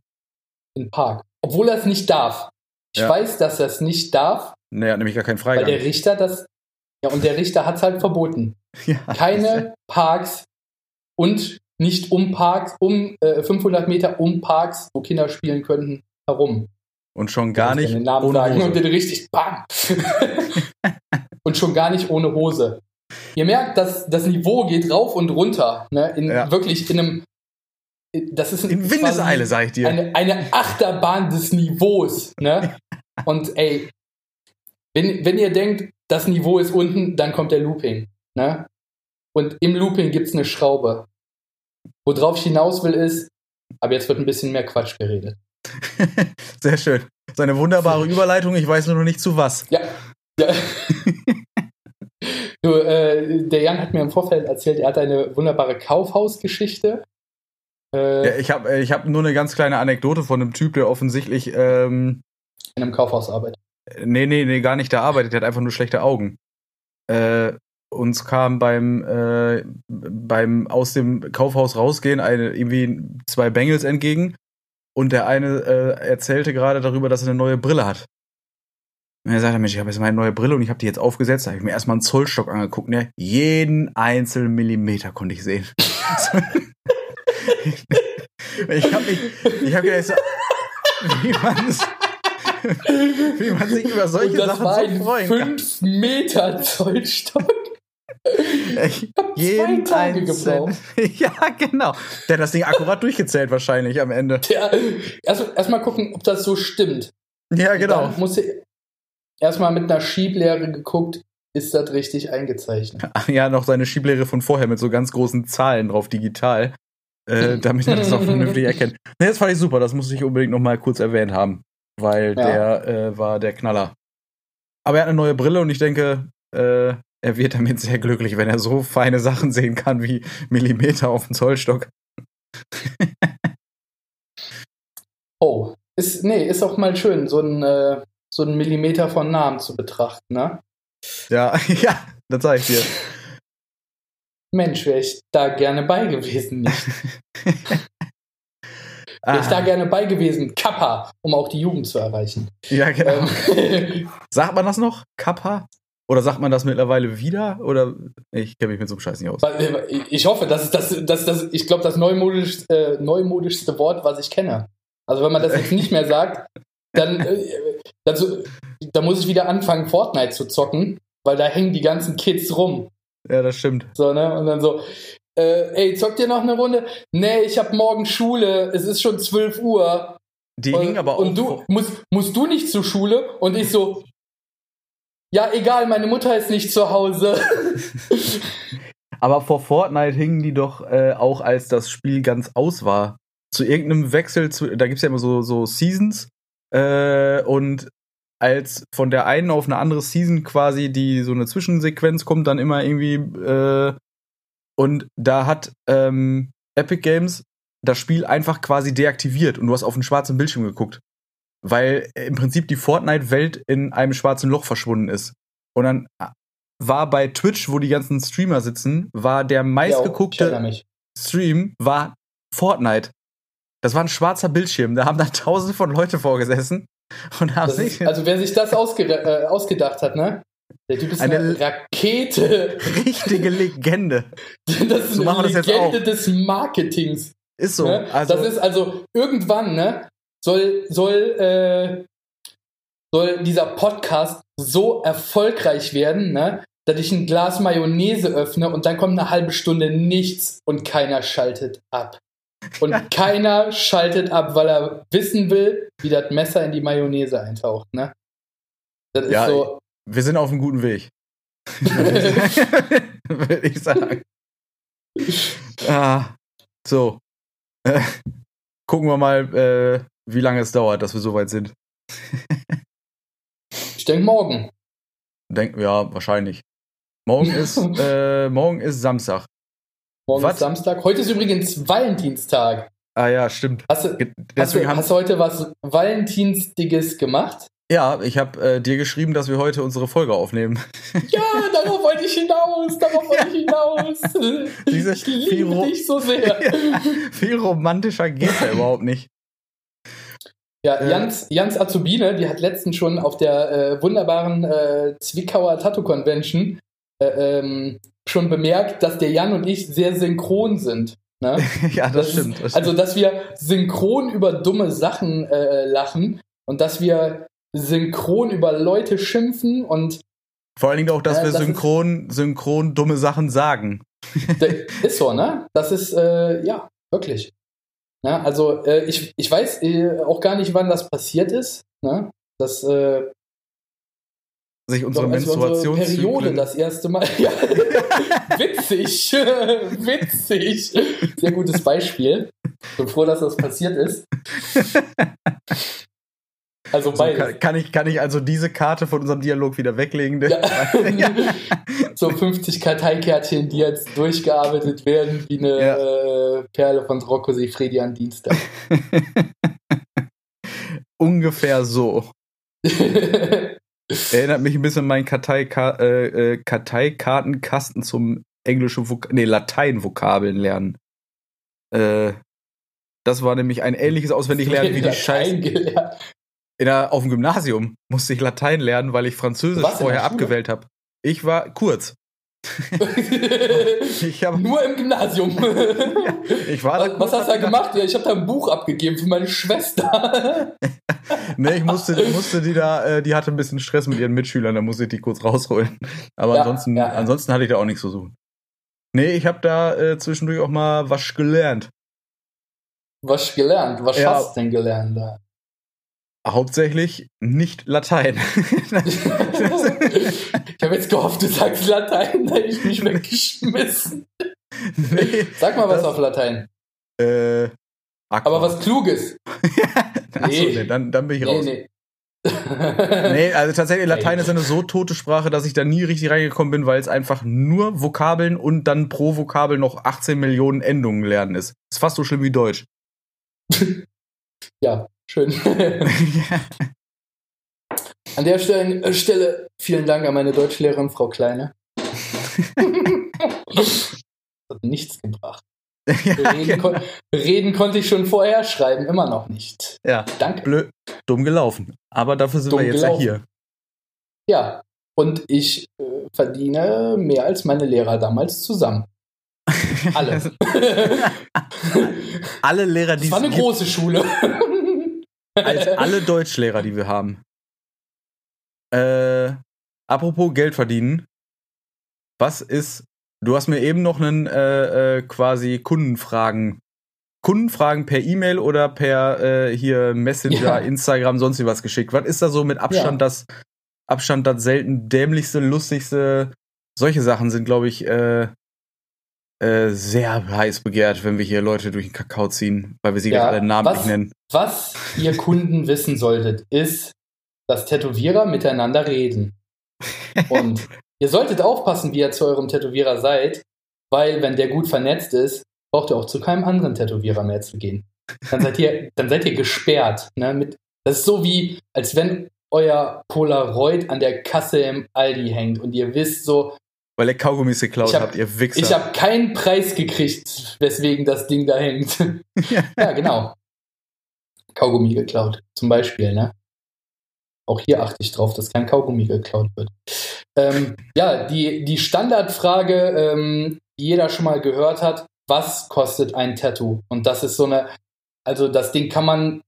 In den Park. Obwohl er es nicht darf. Ich ja. weiß, dass er es nicht darf. Nee, er hat nämlich gar keinen Freigang. Weil der Richter das. Ja, und der Richter hat es halt verboten. Ja, Keine Parks und nicht um Parks, um äh, 500 Meter um Parks, wo Kinder spielen könnten, herum. Und schon gar nicht den Namen ohne sagen Hose. Und den richtig bam. und schon gar nicht ohne Hose. Ihr merkt, dass das Niveau geht rauf und runter. Ne? In, ja. Wirklich in einem. Das ist ein, in Windeseile, sag ich dir. Eine, eine Achterbahn des Niveaus. Ne? und ey, wenn, wenn ihr denkt, das Niveau ist unten, dann kommt der Looping. Ne? Und im Looping gibt es eine Schraube. Worauf ich hinaus will, ist, aber jetzt wird ein bisschen mehr Quatsch geredet. Sehr schön. So eine wunderbare Überleitung, ich weiß nur noch nicht zu was. Ja. ja. du, äh, der Jan hat mir im Vorfeld erzählt, er hat eine wunderbare Kaufhausgeschichte. Äh, ja, ich habe äh, ich hab nur eine ganz kleine Anekdote von einem Typ, der offensichtlich ähm, in einem Kaufhaus arbeitet. Nee, nee, nee, gar nicht da arbeitet, der hat einfach nur schlechte Augen. Äh, uns kam beim, äh, beim aus dem Kaufhaus rausgehen eine, irgendwie zwei Bengels entgegen und der eine äh, erzählte gerade darüber, dass er eine neue Brille hat. Und er sagte, Mensch, ich habe jetzt meine neue Brille und ich habe die jetzt aufgesetzt. Da habe ich mir erstmal einen Zollstock angeguckt. Ne? Jeden einzelnen Millimeter konnte ich sehen. ich habe mich, ich habe gedacht, wie man wie man sich über solche Sachen so freuen kann. 5 Meter Zollstock. Ich hab zwei jeden Tage gebraucht. ja, genau. Der hat das Ding akkurat durchgezählt wahrscheinlich am Ende. Ja, erst, erst gucken, ob das so stimmt. Ja, genau. Dann muss ich erstmal mit einer Schieblehre geguckt, ist das richtig eingezeichnet. Ja, noch seine Schieblehre von vorher mit so ganz großen Zahlen drauf digital, äh, damit er das auch vernünftig erkennt. Nee, das fand ich super, das muss ich unbedingt noch mal kurz erwähnt haben, weil Ja. der äh, war der Knaller. Aber er hat eine neue Brille und ich denke, äh, er wird damit sehr glücklich, wenn er so feine Sachen sehen kann wie Millimeter auf dem Zollstock. Oh, ist, nee, ist auch mal schön, so ein, äh, so ein Millimeter von Namen zu betrachten, ne? Ja, ja, das sag ich dir. Mensch, wäre ich da gerne bei gewesen, nicht? Wäre ich da Ah, gerne bei gewesen, Kappa, um auch die Jugend zu erreichen. ja, genau. Ähm, Sagt man das noch? Kappa? Oder sagt man das mittlerweile wieder? Oder ich kenne mich mit so einem Scheiß nicht aus. äh, ich hoffe, das ist das, das, das ich glaube, das neumodisch, äh, neumodischste Wort, was ich kenne. Also wenn man das jetzt nicht mehr sagt, dann, äh, also, da muss ich wieder anfangen, Fortnite zu zocken, weil da hängen die ganzen Kids rum. Ja, das stimmt. So, ne? Und dann so, äh, ey, zockt ihr noch eine Runde? Nee, ich hab morgen Schule, es ist schon 12 Uhr. Die und, hingen aber auch. Und du, musst, musst du nicht zur Schule? Und ich so, ja, egal, meine Mutter ist nicht zu Hause. Aber vor Fortnite hingen die doch äh, auch, als das Spiel ganz aus war. Zu irgendeinem Wechsel, zu, da gibt's ja immer so, so Seasons. Äh, und als von der einen auf eine andere Season quasi die so eine Zwischensequenz kommt, dann immer irgendwie. Äh, und da hat ähm, Epic Games das Spiel einfach quasi deaktiviert und du hast auf einen schwarzen Bildschirm geguckt. Weil im Prinzip die Fortnite-Welt in einem schwarzen Loch verschwunden ist. Und dann war bei Twitch, wo die ganzen Streamer sitzen, war der meistgeguckte mich. Stream war Fortnite. Das war ein schwarzer Bildschirm. Da haben dann tausende von Leute vorgesessen und haben Das sich ist, also wer sich das ausge äh, ausgedacht hat, ne? Der Typ ist eine, Eine- Rakete. richtige Legende. Das ist So eine Legende auch. des Marketings. Ist so. ne? Also, das ist also irgendwann, ne? Soll, soll, äh, soll dieser Podcast so erfolgreich werden, ne? Dass ich ein Glas Mayonnaise öffne und dann kommt eine halbe Stunde nichts und keiner schaltet ab. Und keiner schaltet ab, weil er wissen will, wie das Messer in die Mayonnaise eintaucht, ne? Das ist Ja, so. wir sind auf einem guten Weg. Würde ich sagen. Ah, so. Äh, gucken wir mal, äh, wie lange es dauert, dass wir soweit sind. Ich denke morgen. Denk, ja, wahrscheinlich. Morgen ist, äh, morgen ist Samstag. Morgen Was? ist Samstag. Heute ist übrigens Valentinstag. Ah ja, stimmt. Hast du, hast, du, hast du heute was Valentinsdiges gemacht? ja, ich habe äh, dir geschrieben, dass wir heute unsere Folge aufnehmen. Ja, darauf wollte ich hinaus, darauf wollte ich hinaus. Diese ich liebe dich so sehr. Viel romantischer geht's ja überhaupt nicht. Ja, Äh. Jans, Jans Azubine, die hat letztens schon auf der äh, wunderbaren äh, Zwickauer Tattoo Convention äh, ähm, schon bemerkt, dass der Jan und ich sehr synchron sind. Ne? ja, das, Das stimmt. Ist, Das also, dass wir synchron über dumme Sachen äh, lachen und dass wir synchron über Leute schimpfen und Vor allen Dingen auch, dass wir das synchron, synchron dumme Sachen sagen. Ist so, ne? Das ist, äh, ja, wirklich. Ja, also, äh, ich, ich weiß äh, auch gar nicht, wann das passiert ist. Ne? Das, äh, Sich unsere wir unsere Periode das erste Mal. Ja. witzig. witzig. Sehr gutes Beispiel. Bin froh, dass das passiert ist. Also So, beides. kann, kann, ich, kann ich also diese Karte von unserem Dialog wieder weglegen? Ja. so 50 Karteikärtchen, die jetzt durchgearbeitet werden, wie eine Ja. äh, Perle von Rocco Sifredi an Dienstag. Ungefähr so. Erinnert mich ein bisschen an meinen Karteika äh, äh, Karteikartenkasten zum englischen Vok nee, Latein-Vokabeln lernen. Äh, das war nämlich ein ähnliches Auswendiglernen wie die Scheiße. In der, auf dem Gymnasium musste ich Latein lernen, weil ich Französisch Was, vorher abgewählt habe. Ich war kurz. Ich habe Nur im Gymnasium. ich war was, was hast du da gemacht? Ja, ich habe da ein Buch abgegeben für meine Schwester. Nee, ich musste, musste die da, äh, die hatte ein bisschen Stress mit ihren Mitschülern, da musste ich die kurz rausholen. Aber Ja, ansonsten, ja, ja. ansonsten hatte ich da auch nichts zu suchen. Nee, ich habe da äh, zwischendurch auch mal was gelernt. Was gelernt? Was Ja. hast du denn gelernt da? Hauptsächlich nicht Latein. ich habe jetzt gehofft, du sagst Latein, da hätte ich mich weggeschmissen. nee, Sag mal was Das- auf Latein. äh. Aber was Kluges. Achso, Nee. nee, dann, dann bin ich Nee, raus. nee. Nee, also tatsächlich, Latein ist eine so tote Sprache, dass ich da nie richtig reingekommen bin, weil es einfach nur Vokabeln und dann pro Vokabel noch 18 Millionen Endungen lernen ist. Ist fast so schlimm wie Deutsch. ja, schön. An der Stelle, äh, Stelle vielen Dank an meine Deutschlehrerin, Frau Kleine. das hat nichts gebracht. Reden, kon reden konnte ich schon vorher, schreiben immer noch nicht. ja, Danke. blöd, dumm gelaufen. Aber dafür sind Dumm wir jetzt gelaufen. ja hier. Ja, und ich äh, verdiene mehr als meine Lehrer damals zusammen. Alle. Alle Lehrer, die Das war eine es gibt, große Schule. Als alle Deutschlehrer, die wir haben. Äh, apropos Geld verdienen. Was ist, du hast mir eben noch einen äh, äh, quasi Kundenfragen, Kundenfragen per E-Mail oder per äh, hier Messenger, Ja. Instagram, sonst wie was geschickt. Was ist da so mit Abstand Ja. das, Abstand das selten dämlichste, lustigste? Solche Sachen sind, glaube ich, äh, sehr heiß begehrt, wenn wir hier Leute durch den Kakao ziehen, weil wir sie Ja, gerade namentlich was- nennen. Was ihr Kunden wissen solltet, ist, dass Tätowierer miteinander reden. Und ihr solltet aufpassen, wie ihr zu eurem Tätowierer seid, weil wenn der gut vernetzt ist, braucht ihr auch zu keinem anderen Tätowierer mehr zu gehen. Dann seid ihr, dann seid ihr gesperrt. Ne? Mit, das ist so wie, als wenn euer Polaroid an der Kasse im Aldi hängt und ihr wisst so, Weil ihr Kaugummis geklaut hab- habt, ihr Wichser. ich habe keinen Preis gekriegt, weswegen das Ding da hängt. ja, genau. Kaugummi geklaut, zum Beispiel, ne? Auch hier achte ich drauf, dass kein Kaugummi geklaut wird. Ähm, ja, die, die Standardfrage, ähm, die jeder schon mal gehört hat, was kostet ein Tattoo? Und das ist so eine, also das Ding kann man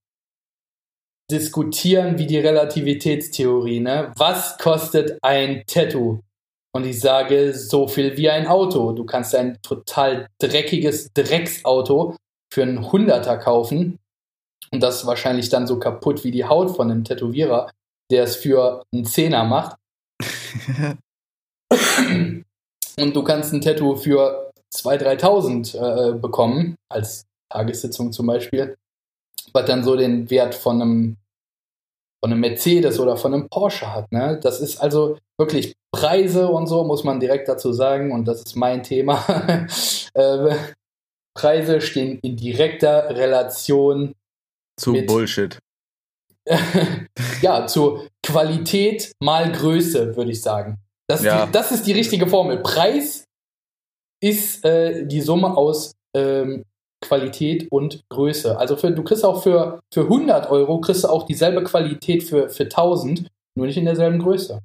diskutieren wie die Relativitätstheorie, ne? Was kostet ein Tattoo? Und ich sage, so viel wie ein Auto. Du kannst ein total dreckiges Drecksauto für einen Hunderter kaufen. Und das ist wahrscheinlich dann so kaputt wie die Haut von einem Tätowierer, der es für einen Zehner macht. Und du kannst ein Tattoo für 2.000, 3.000 äh, bekommen, als Tagessitzung zum Beispiel, was dann so den Wert von einem, von einem Mercedes oder von einem Porsche hat. Ne? Das ist also wirklich Preise und so, muss man direkt dazu sagen, und das ist mein Thema. äh, Preise stehen in direkter Relation Zu mit- Bullshit. ja, zur Qualität mal Größe, würde ich sagen. Das, ist Ja. die, das ist die richtige Formel. Preis ist äh, die Summe aus ähm, Qualität und Größe. Also für, du kriegst auch für, für 100 Euro kriegst du auch dieselbe Qualität für, für 1000, nur nicht in derselben Größe.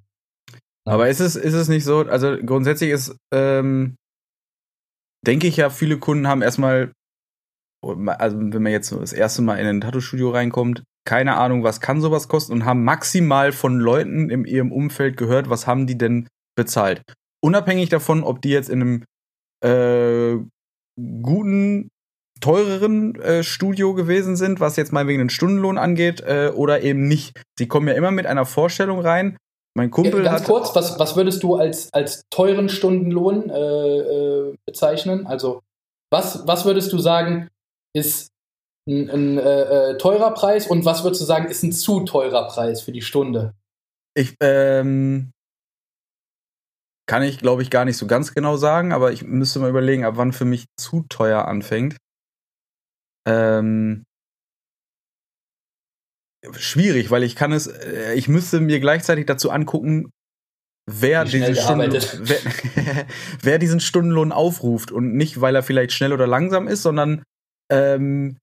Aber ist es, ist es nicht so, also grundsätzlich ist, ähm, denke ich ja, viele Kunden haben erstmal, also wenn man jetzt das erste Mal in ein Tattoo-Studio reinkommt, keine Ahnung, was kann sowas kosten und haben maximal von Leuten in ihrem Umfeld gehört, was haben die denn bezahlt. Unabhängig davon, ob die jetzt in einem äh, guten, teureren äh, Studio gewesen sind, was jetzt mal wegen den Stundenlohn angeht, äh, oder eben nicht. Sie kommen ja immer mit einer Vorstellung rein. Mein Kumpel Ja, ganz hat, kurz, was, was würdest du als, als teuren Stundenlohn äh, äh, bezeichnen? Also, was, was würdest du sagen, ist ein, ein äh, äh, teurer Preis und was würdest du sagen, ist ein zu teurer Preis für die Stunde? Ich, ähm, kann ich, glaube ich, gar nicht so ganz genau sagen, aber ich müsste mal überlegen, ab wann für mich zu teuer anfängt. Ähm, schwierig, weil ich kann es, äh, ich müsste mir gleichzeitig dazu angucken, wer diesen, Stunden, wer, wer diesen Stundenlohn aufruft. Und nicht, weil er vielleicht schnell oder langsam ist, sondern ähm,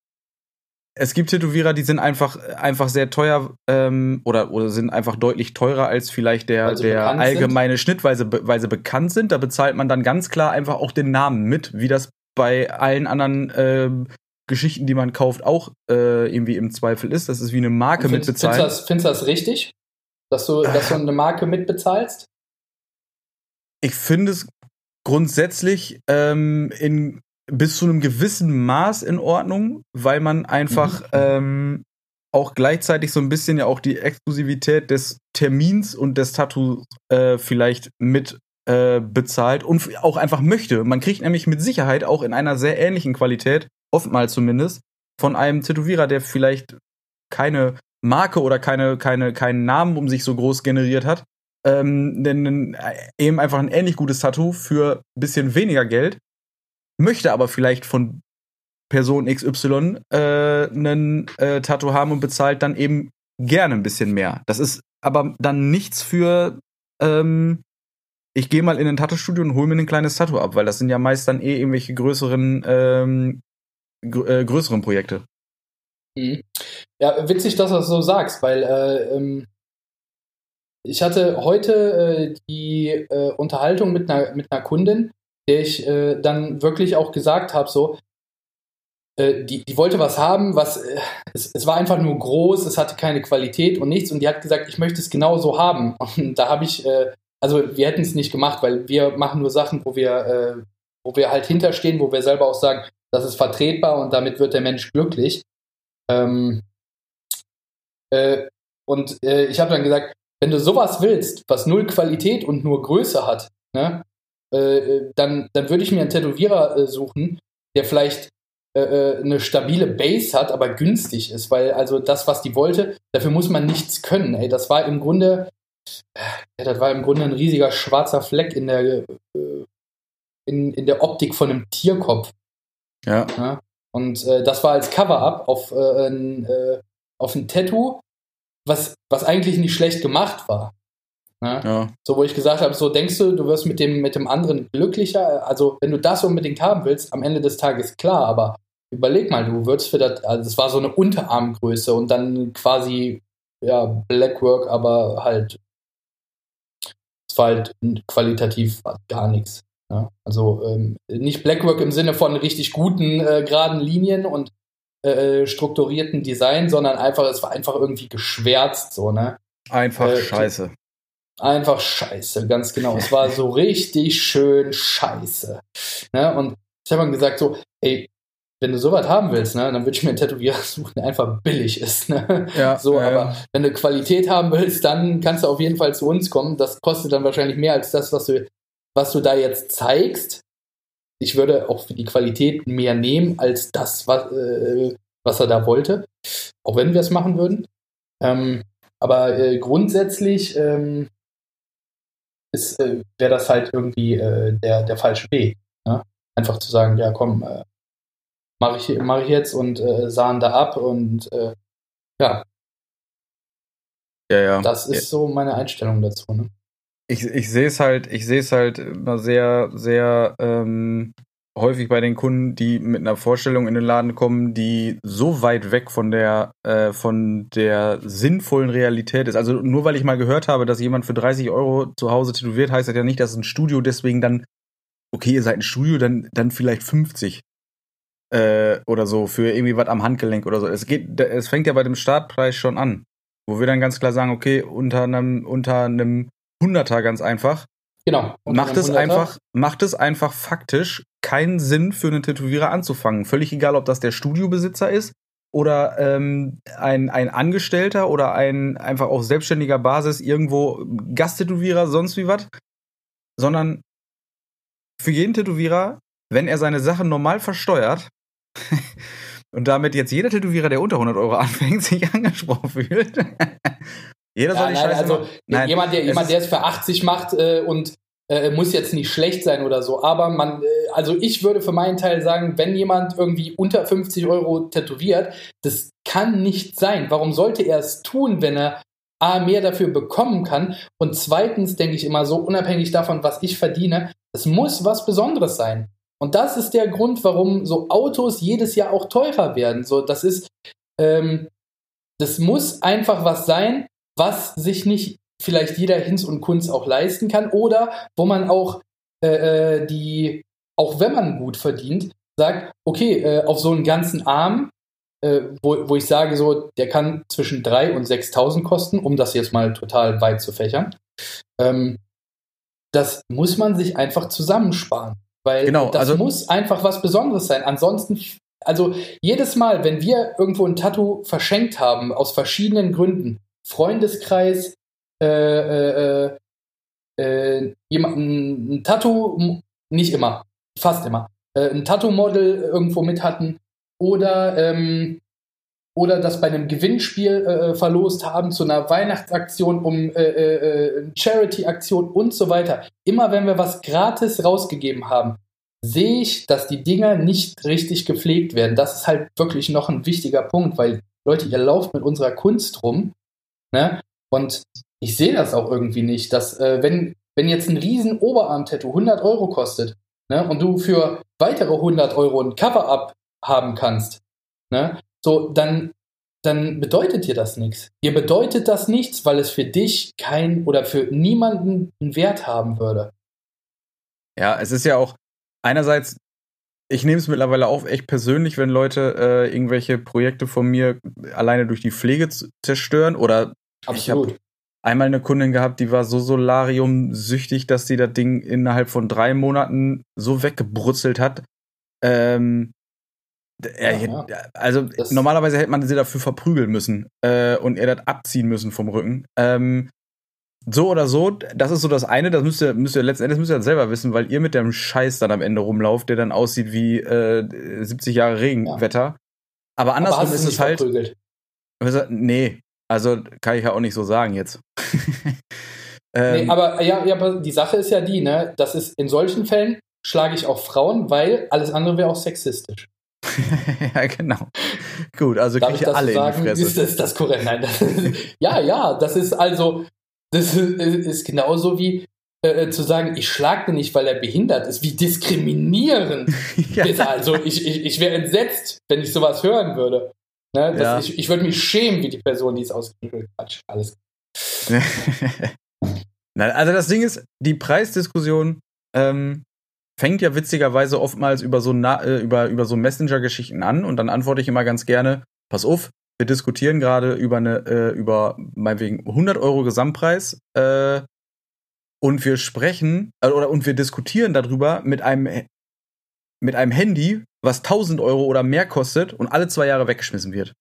es gibt Tätowierer, die sind einfach, einfach sehr teuer ähm, oder, oder sind einfach deutlich teurer als vielleicht der, der allgemeine Schnitt, weil sie, weil sie bekannt sind. Da bezahlt man dann ganz klar einfach auch den Namen mit, wie das bei allen anderen ähm, Geschichten, die man kauft, auch äh, irgendwie im Zweifel ist. Das ist wie eine Marke findest, du mitbezahlen. das, findest du das richtig? Dass du, dass du eine Marke mitbezahlst? Ich finde es grundsätzlich ähm, in bis zu einem gewissen Maß in Ordnung, weil man einfach mhm. ähm, auch gleichzeitig so ein bisschen ja auch die Exklusivität des Termins und des Tattoos äh, vielleicht mit äh, bezahlt und auch einfach möchte. Man kriegt nämlich mit Sicherheit auch in einer sehr ähnlichen Qualität, oftmals zumindest, von einem Tätowierer, der vielleicht keine Marke oder keine, keine, keinen Namen um sich so groß generiert hat, ähm, denn äh, eben einfach ein ähnlich gutes Tattoo für bisschen weniger Geld, möchte aber vielleicht von Person XY äh, einen äh, Tattoo haben und bezahlt dann eben gerne ein bisschen mehr. Das ist aber dann nichts für ähm, ich gehe mal in ein Tattoo-Studio und hole mir ein kleines Tattoo ab, weil das sind ja meist dann eh irgendwelche größeren ähm, äh, größeren Projekte. Mhm. Ja, witzig, dass du das so sagst, weil äh, ähm, ich hatte heute äh, die äh, Unterhaltung mit einer, mit einer Kundin, der ich äh, dann wirklich auch gesagt habe, so, äh, die, die wollte was haben, was es, es war einfach nur groß, es hatte keine Qualität und nichts und die hat gesagt, ich möchte es genau so haben. Und da habe ich, äh, also wir hätten es nicht gemacht, weil wir machen nur Sachen, wo wir, äh, wo wir halt hinterstehen, wo wir selber auch sagen, das ist vertretbar und damit wird der Mensch glücklich. Ähm, äh, und äh, ich habe dann gesagt, wenn du sowas willst, was null Qualität und nur Größe hat, ne, äh, dann, dann würde ich mir einen Tätowierer äh, suchen, der vielleicht äh, äh, eine stabile Base hat, aber günstig ist, weil also das, was die wollte, dafür muss man nichts können. Ey, das war im Grunde, ja, das war im Grunde ein riesiger schwarzer Fleck in der in, in der Optik von einem Tierkopf. Ja. ja? Und äh, das war als Cover-up auf, äh, ein, äh, auf ein Tattoo, was, was eigentlich nicht schlecht gemacht war. Ne? Ja. So, wo ich gesagt habe, so denkst du, du wirst mit dem, mit dem anderen glücklicher. Also, wenn du das unbedingt haben willst, am Ende des Tages klar, aber überleg mal, du würdest für das, also es war so eine Unterarmgröße und dann quasi, ja, Blackwork, aber halt, es war halt qualitativ gar nichts. Ja? Also ähm, nicht Blackwork im Sinne von richtig guten, äh, geraden Linien und äh, strukturierten Design, sondern einfach, es war einfach irgendwie geschwärzt, so, ne? Einfach äh, scheiße. Einfach scheiße, ganz genau. Es war so richtig schön scheiße. Ne? Und ich habe dann gesagt, so, ey, wenn du sowas haben willst, ne, dann würde ich mir einen Tätowierer suchen, der einfach billig ist. Ne? Ja, so, äh, aber wenn du Qualität haben willst, dann kannst du auf jeden Fall zu uns kommen. Das kostet dann wahrscheinlich mehr als das, was du, was du da jetzt zeigst. Ich würde auch für die Qualität mehr nehmen als das, was, äh, was er da wollte. Auch wenn wir es machen würden. Ähm, aber äh, grundsätzlich ähm, ist, äh, wäre das halt irgendwie äh, der, der falsche Weg. Ne? Einfach zu sagen, ja komm, äh, mache ich, mach ich jetzt und äh, sahen da ab und ja. Ja, ja. Das ist ja. so meine Einstellung dazu. Ne? Ich, ich sehe es halt, ich sehe es halt immer sehr, sehr ähm, häufig bei den Kunden, die mit einer Vorstellung in den Laden kommen, die so weit weg von der, äh, von der sinnvollen Realität ist. Also nur weil ich mal gehört habe, dass jemand für 30 Euro zu Hause tätowiert, heißt das ja nicht, dass ein Studio deswegen dann, okay, ihr seid ein Studio, dann, dann vielleicht 50 äh, oder so für irgendwie was am Handgelenk oder so. Es geht, es fängt ja bei dem Startpreis schon an, wo wir dann ganz klar sagen, okay, unter einem, unter einem Hunderter ganz einfach. Genau. Macht es einfach, macht es einfach faktisch keinen Sinn für einen Tätowierer anzufangen. Völlig egal, ob das der Studiobesitzer ist oder ähm, ein, ein Angestellter oder ein einfach auf selbstständiger Basis irgendwo Gasttätowierer, sonst wie was. Sondern für jeden Tätowierer, wenn er seine Sachen normal versteuert und damit jetzt jeder Tätowierer, der unter 100 Euro anfängt, sich angesprochen fühlt. Jeder soll ja, die nein, Scheiße also nein, jemand, der, jemand, der es für 80 macht äh, und äh, muss jetzt nicht schlecht sein oder so, aber man, äh, also ich würde für meinen Teil sagen, wenn jemand irgendwie unter 50 Euro tätowiert, das kann nicht sein. Warum sollte er es tun, wenn er A, mehr dafür bekommen kann und zweitens denke ich immer so, unabhängig davon, was ich verdiene, es muss was Besonderes sein. Und das ist der Grund, warum so Autos jedes Jahr auch teurer werden. So, das ist, ähm, das muss einfach was sein, was sich nicht vielleicht jeder Hinz und Kunz auch leisten kann oder wo man auch äh, äh, die, auch wenn man gut verdient, sagt, okay, äh, auf so einen ganzen Arm, äh, wo, wo ich sage, so, der kann zwischen 3.000 und 6.000 kosten, um das jetzt mal total weit zu fächern. Ähm, das muss man sich einfach zusammensparen. Weil Genau, das also- muss einfach was Besonderes sein. Ansonsten, also jedes Mal, wenn wir irgendwo ein Tattoo verschenkt haben, aus verschiedenen Gründen, Freundeskreis, äh, äh, äh, äh, jemand, ein, ein Tattoo, nicht immer, fast immer, äh, ein Tattoo-Model irgendwo mit hatten oder, ähm, oder das bei einem Gewinnspiel äh, verlost haben zu einer Weihnachtsaktion, um äh, äh, Charity-Aktion und so weiter. Immer wenn wir was gratis rausgegeben haben, sehe ich, dass die Dinger nicht richtig gepflegt werden. Das ist halt wirklich noch ein wichtiger Punkt, weil Leute, ihr lauft mit unserer Kunst rum, ne? Und ich sehe das auch irgendwie nicht, dass äh, wenn, wenn jetzt ein riesen Oberarm-Tattoo 100 Euro kostet ne, und du für weitere 100 Euro ein Cover-Up haben kannst, ne, so, dann, dann bedeutet dir das nichts. Dir bedeutet das nichts, weil es für dich kein oder für niemanden einen Wert haben würde. Ja, es ist ja auch einerseits, ich nehme es mittlerweile auch echt persönlich, wenn Leute äh, irgendwelche Projekte von mir alleine durch die Pflege zerstören oder Absolut. einmal eine Kundin gehabt, die war so solariumsüchtig, dass sie das Ding innerhalb von drei Monaten so weggebrutzelt hat. Ähm, er, Ja, Also Das- normalerweise hätte man sie dafür verprügeln müssen äh, und ihr das abziehen müssen vom Rücken. Ähm, so oder so, das ist so das eine, das müsst ihr, müsst ihr letzten Endes müsst ihr das selber wissen, weil ihr mit dem Scheiß dann am Ende rumlauft, der dann aussieht wie äh, 70 Jahre Regenwetter. Aber Aber andersrum du ist es halt. verprügelt? Also, Nee, also kann ich ja auch nicht so sagen jetzt. ähm, Nee, aber ja, ja, aber die Sache ist ja die, ne, das ist in solchen Fällen schlage ich auch Frauen, weil alles andere wäre auch sexistisch. ja, genau. Gut, also kriege ich alle so in die sagen? Fresse. Ist das, das korrekt? Nein, das ja, ja, das ist also, das ist, ist genauso wie äh, zu sagen, ich schlage den nicht, weil er behindert ist, wie diskriminierend. ja. ist. Also ich, ich, ich wäre entsetzt, wenn ich sowas hören würde. Ne, das, Ja. ich, ich würde mich schämen, wie die Person, die es ausgedrückt hat. Quatsch, alles. Na, also das Ding ist, die Preisdiskussion ähm, fängt ja witzigerweise oftmals über so, na, äh, über, über so Messenger-Geschichten an und dann antworte ich immer ganz gerne, pass auf, wir diskutieren gerade über eine, äh, über meinetwegen 100 Euro Gesamtpreis äh, und wir sprechen, äh, oder und wir diskutieren darüber mit einem, mit einem Handy, was 1000 Euro oder mehr kostet und alle zwei Jahre weggeschmissen wird.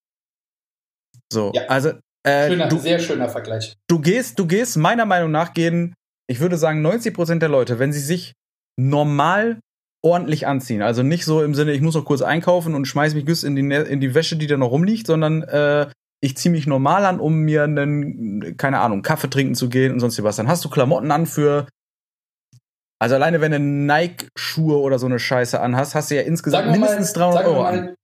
So, Ja. also äh, Schöner, du, sehr schöner Vergleich. du gehst, du gehst meiner Meinung nach gehen, ich würde sagen 90% der Leute, wenn sie sich normal ordentlich anziehen, also nicht so im Sinne, ich muss noch kurz einkaufen und schmeiß mich güss in die, Ne- in die Wäsche, die da noch rumliegt, sondern äh, ich ziehe mich normal an, um mir einen, keine Ahnung, Kaffee trinken zu gehen und sonst was. Dann hast du Klamotten an für also alleine wenn du Nike-Schuhe oder so eine Scheiße anhast, hast du ja insgesamt mal- mindestens 300 sagen wir Euro mal, an.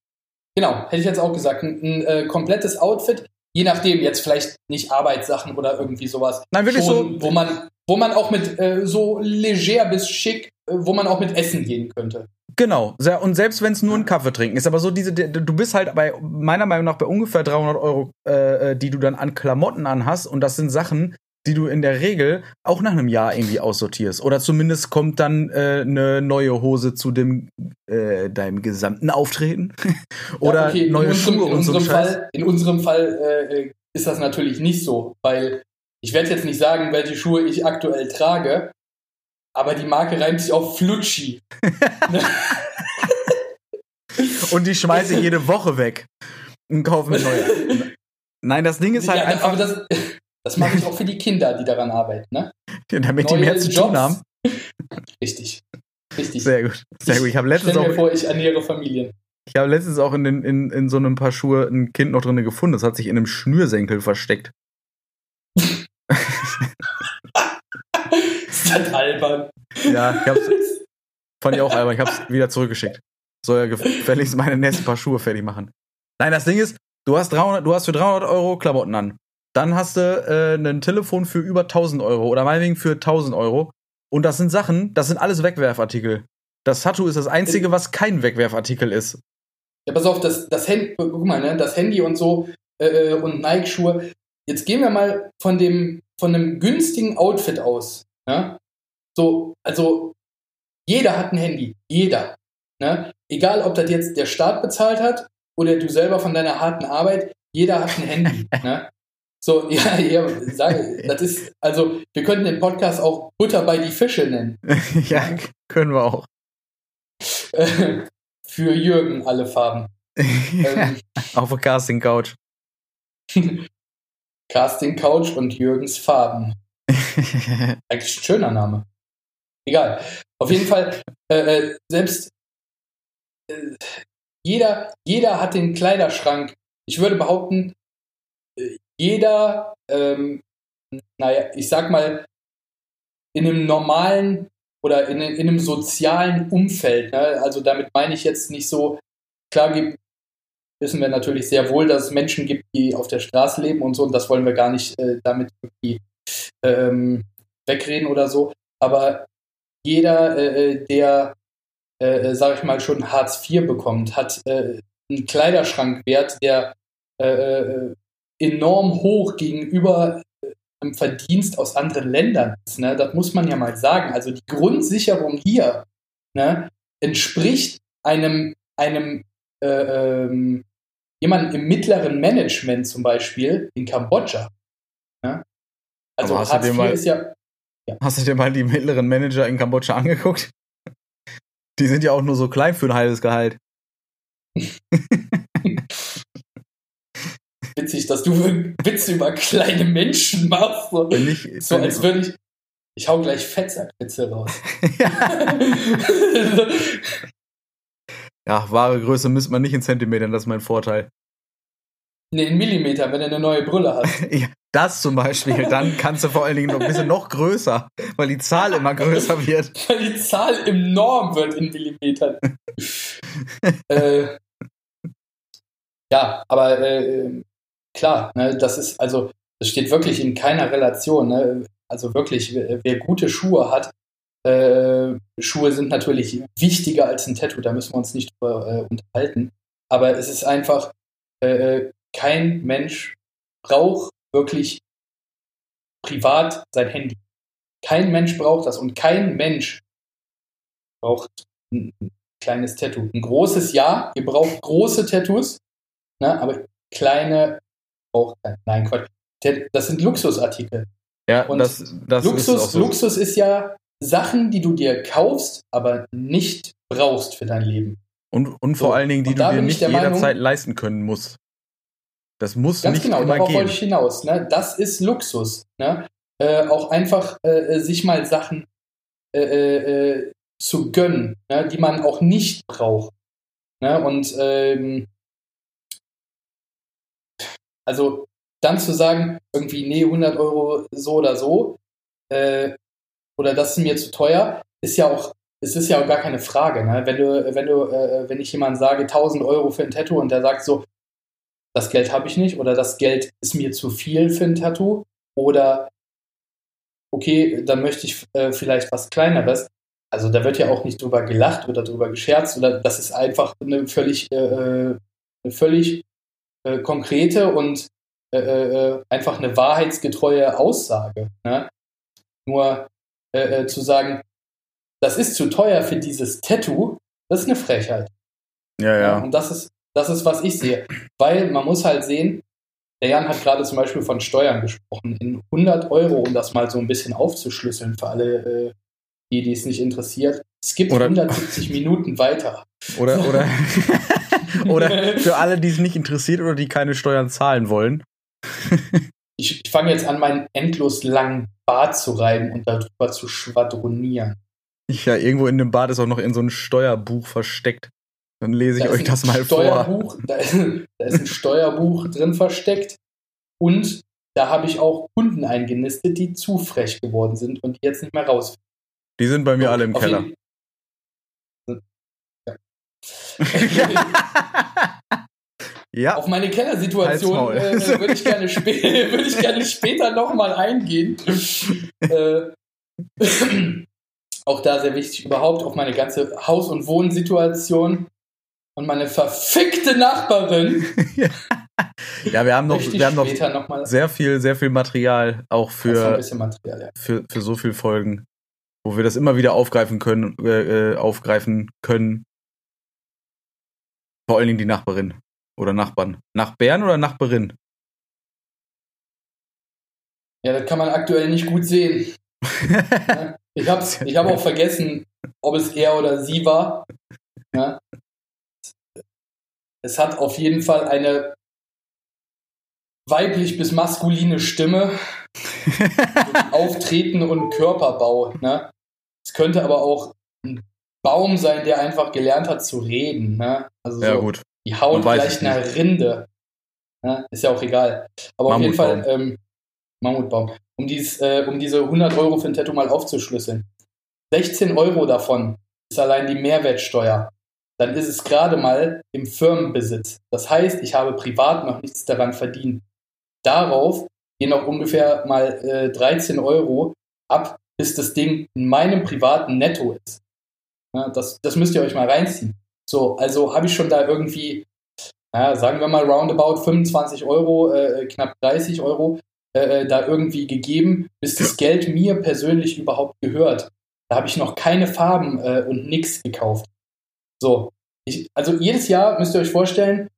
Genau, hätte ich jetzt auch gesagt. Ein, ein äh, komplettes Outfit, je nachdem, jetzt vielleicht nicht Arbeitssachen oder irgendwie sowas. Nein, wirklich Schon, so. Wo man, wo man auch mit äh, so leger bis schick, äh, wo man auch mit Essen gehen könnte. Genau. Und selbst wenn es nur ein Kaffee trinken ist, aber so diese, du bist halt bei, meiner Meinung nach bei ungefähr 300 Euro, äh, äh, die du dann an Klamotten anhast. Und das sind Sachen, die du in der Regel auch nach einem Jahr irgendwie aussortierst. Oder zumindest kommt dann äh, eine neue Hose zu dem, äh, deinem gesamten Auftreten. Oder Ja, okay, neue in unserem, Schuhe in und so. Fall, In unserem Fall äh, äh, ist das natürlich nicht so, weil ich werde jetzt nicht sagen, welche Schuhe ich aktuell trage, aber die Marke reimt sich auf Flutschi. Und die schmeiße ich jede Woche weg. Und kaufe mir neue. Nein, das Ding ist halt ja, einfach, aber das, das mache ich auch für die Kinder, die daran arbeiten. Ne? damit die Neue mehr zu tun Jobs. haben. Richtig. Richtig. Sehr gut. Sehr gut. Ich habe letztens Stell auch vor, ich ernähre Familien. Ich habe letztens auch in, den, in, in so einem paar Schuhe ein Kind noch drin gefunden. Das hat sich in einem Schnürsenkel versteckt. ist das albern? Ja, ich hab's, fand ich auch albern. Ich hab's wieder zurückgeschickt. Soll ja gefälligst meine nächsten paar Schuhe fertig machen. Nein, das Ding ist, du hast 300, du hast für 300 Euro Klamotten an. Dann hast du äh, ein Telefon für über 1000 Euro oder meinetwegen für 1000 Euro. Und das sind Sachen, das sind alles Wegwerfartikel. Das Tattoo ist das einzige, was kein Wegwerfartikel ist. Ja, pass auf, das, das Handy, guck mal, ne, das Handy und so äh, und Nike-Schuhe. Jetzt gehen wir mal von dem, von einem günstigen Outfit aus. Ne? So, also jeder hat ein Handy. Jeder. Ne? Egal, ob das jetzt der Staat bezahlt hat oder du selber von deiner harten Arbeit, jeder hat ein Handy. ne? So, ja, ja, sag, das ist, also, wir könnten den Podcast auch Butter bei die Fische nennen. ja, können wir auch. Für Jürgen alle Farben. ähm, Auf der Casting Couch. Casting Couch und Jürgens Farben. Eigentlich ein schöner Name. Egal. Auf jeden Fall, äh, äh, selbst äh, jeder, jeder hat den Kleiderschrank. Ich würde behaupten, jeder, ähm, naja, ich sag mal, in einem normalen oder in, in einem sozialen Umfeld, ne? also damit meine ich jetzt nicht so, klar gibt, wissen wir natürlich sehr wohl, dass es Menschen gibt, die auf der Straße leben und so, und das wollen wir gar nicht äh, damit irgendwie ähm, wegreden oder so, aber jeder, äh, äh der, äh, äh, sag ich mal, schon Hartz IV bekommt, hat äh, einen Kleiderschrankwert, der äh, enorm hoch gegenüber einem Verdienst aus anderen Ländern ist. Ne? Das muss man ja mal sagen. Also die Grundsicherung hier ne, entspricht einem, einem äh, ähm, jemand im mittleren Management zum Beispiel in Kambodscha. Ne? Also Hartz IV mal, ist ja, ja. Hast du dir mal die mittleren Manager in Kambodscha angeguckt? Die sind ja auch nur so klein für ein halbes Gehalt. Witzig, dass du Witze über kleine Menschen machst. So, ich, so als würde ich. Ich hau gleich Fettsackwitze raus. ja, wahre Größe misst man nicht in Zentimetern, das ist mein Vorteil. Nee, in Millimetern, wenn du eine neue Brille hast. ja, das zum Beispiel, dann kannst du vor allen Dingen noch ein bisschen noch größer, weil die Zahl immer größer wird. Weil die Zahl im Norm wird in Millimetern. äh, ja, aber äh, klar, ne, das ist also, das steht wirklich in keiner Relation. Ne? Also wirklich, wer gute Schuhe hat, äh, Schuhe sind natürlich wichtiger als ein Tattoo, da müssen wir uns nicht drüber äh, unterhalten. Aber es ist einfach, äh, äh kein Mensch braucht wirklich privat sein Handy. Kein Mensch braucht das und kein Mensch braucht ein kleines Tattoo. Ein großes Ja, ihr braucht große Tattoos, ne, aber kleine braucht kein. Nein, Quatsch. Das sind Luxusartikel. Ja, und das, das Luxus, ist so. Luxus ist ja Sachen, die du dir kaufst, aber nicht brauchst für dein Leben. Und, und vor so. allen Dingen, die du dir nicht jederzeit Meinung, leisten können musst. Das muss Ganz nicht genau, immer darauf gehen. wollte ich hinaus. Ne? Das ist Luxus. Ne? Äh, auch einfach äh, sich mal Sachen äh, äh, zu gönnen, ne? die man auch nicht braucht. Ne? Und ähm, also dann zu sagen, irgendwie, nee, 100 Euro so oder so, äh, oder das ist mir zu teuer, ist ja auch, es ist ja auch gar keine Frage. Ne? Wenn du, wenn du, äh, wenn ich jemandem sage, 1000 Euro für ein Tattoo und der sagt so, das Geld habe ich nicht oder das Geld ist mir zu viel für ein Tattoo oder okay, dann möchte ich äh, vielleicht was Kleineres. Also da wird ja auch nicht drüber gelacht oder drüber gescherzt oder das ist einfach eine völlig, äh, äh eine völlig äh, konkrete und äh, äh, einfach eine wahrheitsgetreue Aussage. Ne? Nur zu sagen, das ist zu teuer für dieses Tattoo, das ist eine Frechheit. Ja, ja. und das ist, das ist, was ich sehe. Weil man muss halt sehen, der Jan hat gerade zum Beispiel von Steuern gesprochen. In 100 Euro, um das mal so ein bisschen aufzuschlüsseln für alle, äh, die, die es nicht interessiert. Es gibt oder, 170 Minuten weiter. Oder, oder, oder für alle, die es nicht interessiert oder die keine Steuern zahlen wollen. ich, ich fange jetzt an, meinen endlos langen Bart zu reiben und darüber zu schwadronieren. Ja, irgendwo in dem Bad ist auch noch in so ein Steuerbuch versteckt. Dann lese ich da euch das mal vor. Da ist, da ist ein Steuerbuch drin versteckt. Und da habe ich auch Kunden eingenistet, die zu frech geworden sind und die jetzt nicht mehr raus. Die sind bei mir alle im Keller. Ja. Ja. Auf meine Kellersituation äh, würde ich, gerne würd ich gerne später nochmal eingehen. äh, auch da sehr wichtig überhaupt auf meine ganze Haus- und Wohnsituation und meine verfickte Nachbarin. ja, wir haben noch, wir haben noch, noch sehr viel, sehr viel Material auch für, Material, ja. für, für so viele Folgen, wo wir das immer wieder aufgreifen können, äh, äh, aufgreifen können. Vor allen Dingen die Nachbarin oder Nachbarn. Nachbarn oder Nachbarin? Ja, das kann man aktuell nicht gut sehen. ich habe ich hab auch vergessen, ob es er oder sie war. Ja. Es hat auf jeden Fall eine weiblich bis maskuline Stimme, Auftreten und Körperbau. Ne? Es könnte aber auch ein Baum sein, der einfach gelernt hat zu reden. Ne? Also ja, so gut. die Haut vielleicht einer Rinde. Ne? Ist ja auch egal. Aber auf jeden Fall ähm, Mammutbaum. Um, dies, äh, um diese 100 Euro für ein Tattoo mal aufzuschlüsseln. 16 Euro davon ist allein die Mehrwertsteuer. Dann ist es gerade mal im Firmenbesitz. Das heißt, ich habe privat noch nichts daran verdient. Darauf gehen noch ungefähr mal äh, 13 Euro ab, bis das Ding in meinem privaten Netto ist. Ja, das, das müsst ihr euch mal reinziehen. So, also habe ich schon da irgendwie, ja, sagen wir mal roundabout 25 Euro, äh, knapp 30 Euro äh, äh, da irgendwie gegeben, bis das Geld mir persönlich überhaupt gehört. Da habe ich noch keine Farben äh, und nichts gekauft. So, ich, also jedes Jahr müsst ihr euch vorstellen,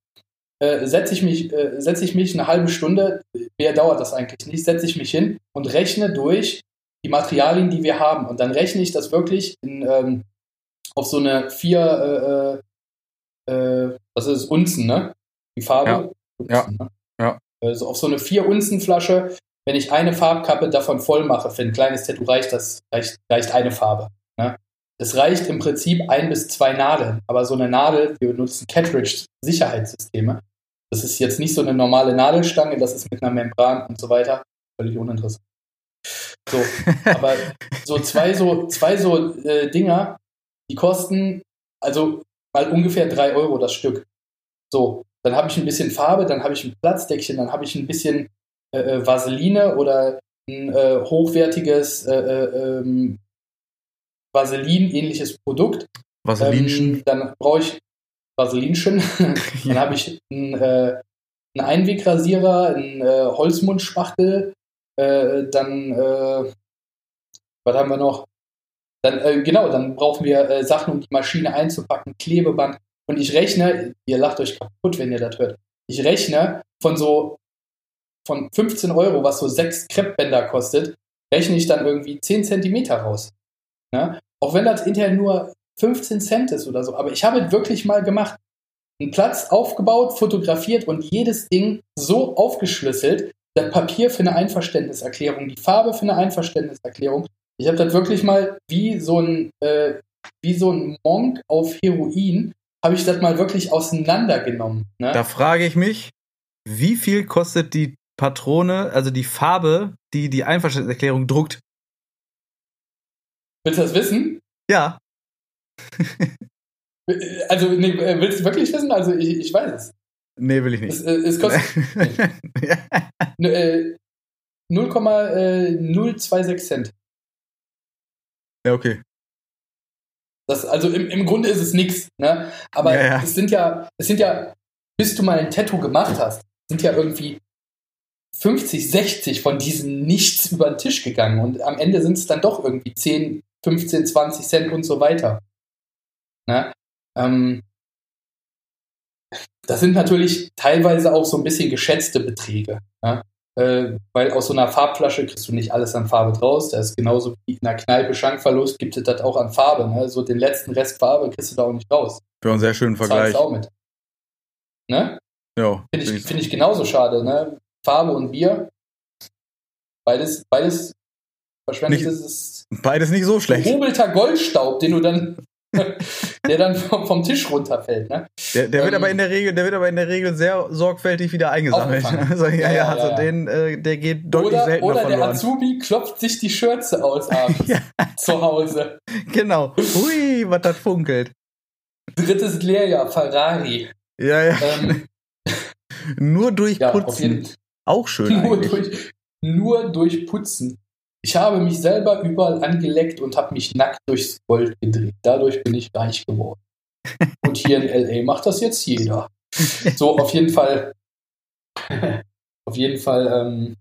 äh, setze ich, mich, äh, setz ich mich eine halbe Stunde, mehr dauert das eigentlich nicht, setze ich mich hin und rechne durch die Materialien, die wir haben. Und dann rechne ich das wirklich in, ähm, auf so eine vier, äh, äh, äh was ist Unzen, ne? Die Farbe. Ja. Unzen, ja. Ne? ja. Also auf so eine vier Unzen Flasche, wenn ich eine Farbkappe davon voll mache, für ein kleines Tattoo reicht das, reicht, reicht eine Farbe. Ne? Es reicht im Prinzip ein bis zwei Nadeln, aber so eine Nadel, wir benutzen Cartridge-Sicherheitssysteme. Das ist jetzt nicht so eine normale Nadelstange, das ist mit einer Membran und so weiter. Völlig uninteressant. So, aber so zwei so, zwei so äh, Dinger, die kosten also mal ungefähr drei Euro das Stück. So, dann habe ich ein bisschen Farbe, dann habe ich ein Platzdeckchen, dann habe ich ein bisschen äh, äh Vaseline oder ein äh, hochwertiges äh, äh ähm, Vaselin-ähnliches Produkt. Vaselinchen. Ähm, dann brauche ich Vaselinchen. dann habe ich einen, äh, einen Einwegrasierer, einen äh, Holzmundspachtel. Dann, was haben wir noch? Dann, äh, genau, dann brauchen wir äh, Sachen, um die Maschine einzupacken, Klebeband. Und ich rechne, ihr lacht euch kaputt, wenn ihr das hört. Ich rechne von so von 15 Euro, was so sechs Kreppbänder kostet, rechne ich dann irgendwie 10 Zentimeter raus. Ja? Auch wenn das hinterher nur 15 Cent ist oder so. Aber ich habe es wirklich mal gemacht. Einen Platz aufgebaut, fotografiert und jedes Ding so aufgeschlüsselt. Das Papier für eine Einverständniserklärung, die Farbe für eine Einverständniserklärung. Ich habe das wirklich mal wie so ein, äh, wie so ein Monk auf Heroin, habe ich das mal wirklich auseinandergenommen. Ne? Da frage ich mich, wie viel kostet die Patrone, also die Farbe, die die Einverständniserklärung druckt? Willst du das wissen? Ja. also, nee, äh, willst du wirklich wissen? Also, ich, ich weiß es. Nee, will ich nicht. Es, äh, es kostet äh, 0,026 Cent. Ja, okay. Das, also im, im Grunde ist es nichts, ne? Aber ja, ja. es sind ja, es sind ja, bis du mal ein Tattoo gemacht hast, sind ja irgendwie 50, 60 von diesen nichts über den Tisch gegangen und am Ende sind es dann doch irgendwie 10, 15, 20 Cent und so weiter. Ne? Ähm, das sind natürlich teilweise auch so ein bisschen geschätzte Beträge. Ne? Äh, weil aus so einer Farbflasche kriegst du nicht alles an Farbe draus. Das ist genauso wie in einer Kneipe Schankverlust gibt es das auch an Farbe. Ne? So den letzten Rest Farbe kriegst du da auch nicht raus. Für einen sehr schönen Vergleich. auch mit. Ne? Ja. Finde ich, find ich genauso schade. Ne? Farbe und Bier. Beides, beides verschwendetes ist. Beides nicht so schlecht. Gehobelter Goldstaub, den du dann, der dann vom, vom Tisch runterfällt. Ne? Der, der ähm, wird aber in der Regel, der wird aber in der Regel sehr sorgfältig wieder eingesammelt. Also, ja, ja, ja, also ja. den, äh, der geht deutlich oder, seltener Oder verloren. der Azubi klopft sich die Schürze aus abends zu Hause. Genau. Hui, was das funkelt. Drittes Lehrjahr, Ferrari. Ja, ja. Ähm, Nur durch Putzen. Auch schön. Nur durch, nur durch Putzen. Ich habe mich selber überall angeleckt und habe mich nackt durchs Gold gedreht. Dadurch bin ich reich geworden. Und hier in LA macht das jetzt jeder. So, auf jeden Fall. auf jeden Fall ähm,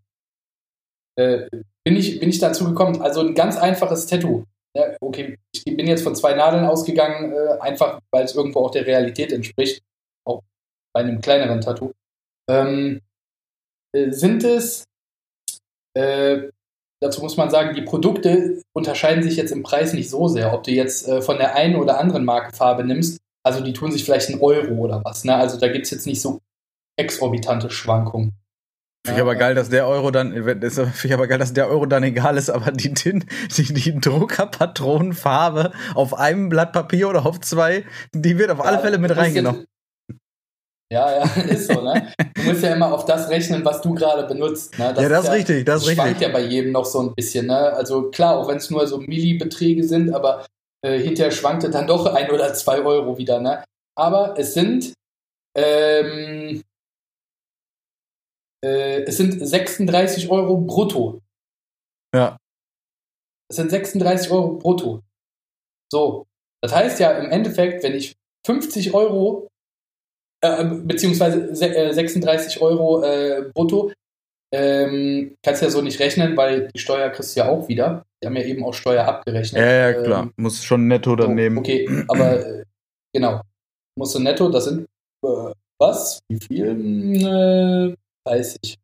äh, bin, ich, bin ich dazu gekommen. Also ein ganz einfaches Tattoo. Ja, okay, ich bin jetzt von zwei Nadeln ausgegangen, äh, einfach weil es irgendwo auch der Realität entspricht. Auch bei einem kleineren Tattoo. Ähm, äh, sind es äh, dazu muss man sagen, die Produkte unterscheiden sich jetzt im Preis nicht so sehr, ob du jetzt äh, von der einen oder anderen Marke Farbe nimmst. Also die tun sich vielleicht einen Euro oder was. Ne? Also da gibt es jetzt nicht so exorbitante Schwankungen. Finde ich aber geil, dass der Euro dann, finde ich aber geil, dass der Euro dann egal ist, aber die, die, die Druckerpatronenfarbe auf einem Blatt Papier oder auf zwei, die wird auf alle Fälle mit reingenommen. Ja, ja, ist so, ne? Du musst ja immer auf das rechnen, was du gerade benutzt. Ne? Das ja, das ist ja, richtig, das ist richtig. schwankt ja bei jedem noch so ein bisschen, ne? Also klar, auch wenn es nur so Millibeträge sind, aber äh, hinterher schwankte dann doch ein oder zwei Euro wieder, ne? Aber es sind ähm, äh, es sind 36 Euro brutto. Ja. Es sind 36 Euro brutto. So. Das heißt ja im Endeffekt, wenn ich 50 Euro, äh, beziehungsweise 36 äh, Euro äh, brutto, ähm, kannst ja so nicht rechnen, weil die Steuer kriegst du ja auch wieder. Die haben ja eben auch Steuer abgerechnet. Ja, ja, klar. Ähm, Muss schon netto dann so, nehmen. Okay, aber äh, genau. Musst du netto, das sind äh, was? Wie viel? Hm, 30.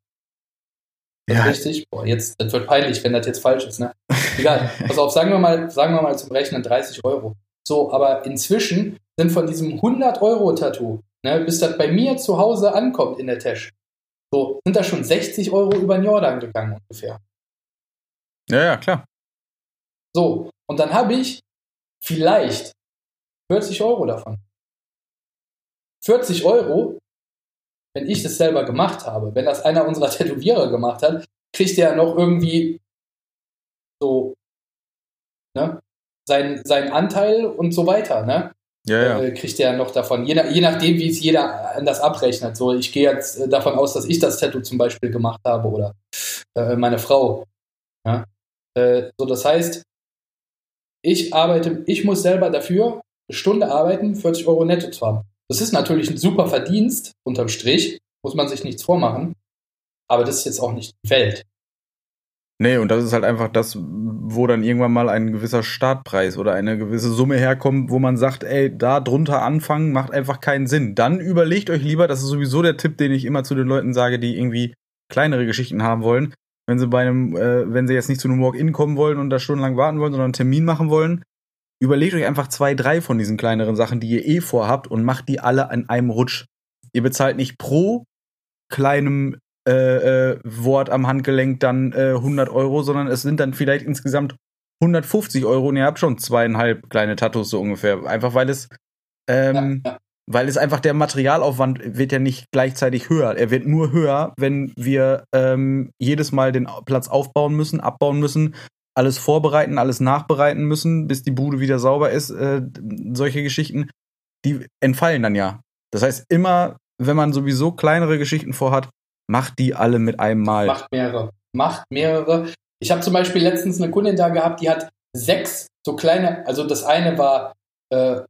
Ja. Richtig? Boah, jetzt, das wird peinlich, wenn das jetzt falsch ist, ne? Egal. Pass auf, sagen wir mal, sagen wir mal zum Rechnen 30 Euro. So, aber inzwischen sind von diesem 100 Euro Tattoo, ne, bis das bei mir zu Hause ankommt in der Tasche, so, sind da schon 60 Euro über den Jordan gegangen ungefähr. Ja, ja, klar. So, und dann habe ich vielleicht 40 Euro davon. 40 Euro wenn ich das selber gemacht habe, wenn das einer unserer Tätowierer gemacht hat, kriegt er noch irgendwie so ne, seinen, seinen Anteil und so weiter, ne? Ja, ja. Äh, kriegt er noch davon. Je, je nachdem, wie es jeder anders abrechnet. So, ich gehe jetzt äh, davon aus, dass ich das Tattoo zum Beispiel gemacht habe oder äh, meine Frau. Ja? Äh, so, das heißt, ich arbeite, ich muss selber dafür eine Stunde arbeiten, 40 Euro netto zu haben. Das ist natürlich ein super Verdienst, unterm Strich, muss man sich nichts vormachen. Aber das ist jetzt auch nicht die Welt. Nee, und das ist halt einfach das, wo dann irgendwann mal ein gewisser Startpreis oder eine gewisse Summe herkommt, wo man sagt, ey, da drunter anfangen macht einfach keinen Sinn. Dann überlegt euch lieber, das ist sowieso der Tipp, den ich immer zu den Leuten sage, die irgendwie kleinere Geschichten haben wollen. Wenn sie bei einem, äh, wenn sie jetzt nicht zu einem Walk-In kommen wollen und da stundenlang warten wollen, sondern einen Termin machen wollen, Überlegt euch einfach zwei, drei von diesen kleineren Sachen, die ihr eh vorhabt und macht die alle an einem Rutsch. Ihr bezahlt nicht pro kleinem äh, äh, Wort am Handgelenk dann äh, 100 Euro, sondern es sind dann vielleicht insgesamt 150 Euro und ihr habt schon zweieinhalb kleine Tattoos so ungefähr. Einfach weil es, ähm, ja, ja. weil es einfach der Materialaufwand wird ja nicht gleichzeitig höher. Er wird nur höher, wenn wir ähm, jedes Mal den Platz aufbauen müssen, abbauen müssen, alles vorbereiten, alles nachbereiten müssen, bis die Bude wieder sauber ist. Äh, solche Geschichten, die entfallen dann ja. Das heißt, immer, wenn man sowieso kleinere Geschichten vorhat, macht die alle mit einem Mal. Macht mehrere. Macht mehrere. Ich habe zum Beispiel letztens eine Kundin da gehabt, die hat sechs so kleine, also das eine war äh,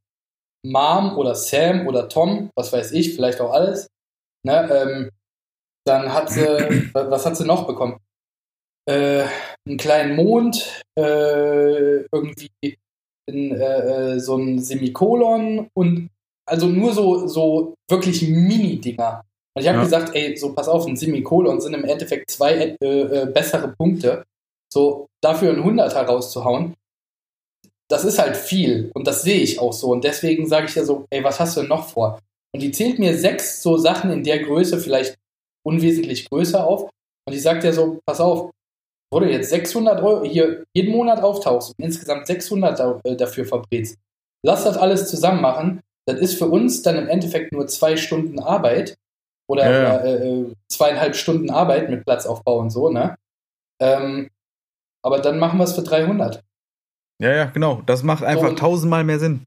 Mom oder Sam oder Tom, was weiß ich, vielleicht auch alles. Ne, ähm, dann hat sie, was hat sie noch bekommen? äh, einen kleinen Mond, äh, irgendwie in, äh, äh, so ein Semikolon und also nur so, so wirklich Mini-Dinger. Und ich habe ja. gesagt, ey, so pass auf, ein Semikolon sind im Endeffekt zwei äh, äh, bessere Punkte. So dafür ein Hunderter rauszuhauen, das ist halt viel und das sehe ich auch so. Und deswegen sage ich ja so, ey, was hast du denn noch vor? Und die zählt mir sechs so Sachen in der Größe, vielleicht unwesentlich größer auf. Und ich sage dir so, pass auf, wo du jetzt 600 Euro hier jeden Monat auftauchst und insgesamt 600 äh, dafür verbrätst, lass das alles zusammen machen. Das ist für uns dann im Endeffekt nur zwei Stunden Arbeit oder, ja. oder äh, zweieinhalb Stunden Arbeit mit Platzaufbau und so, ne? Ähm, aber dann machen wir es für 300. Ja, ja, genau. Das macht einfach so, tausendmal mehr Sinn.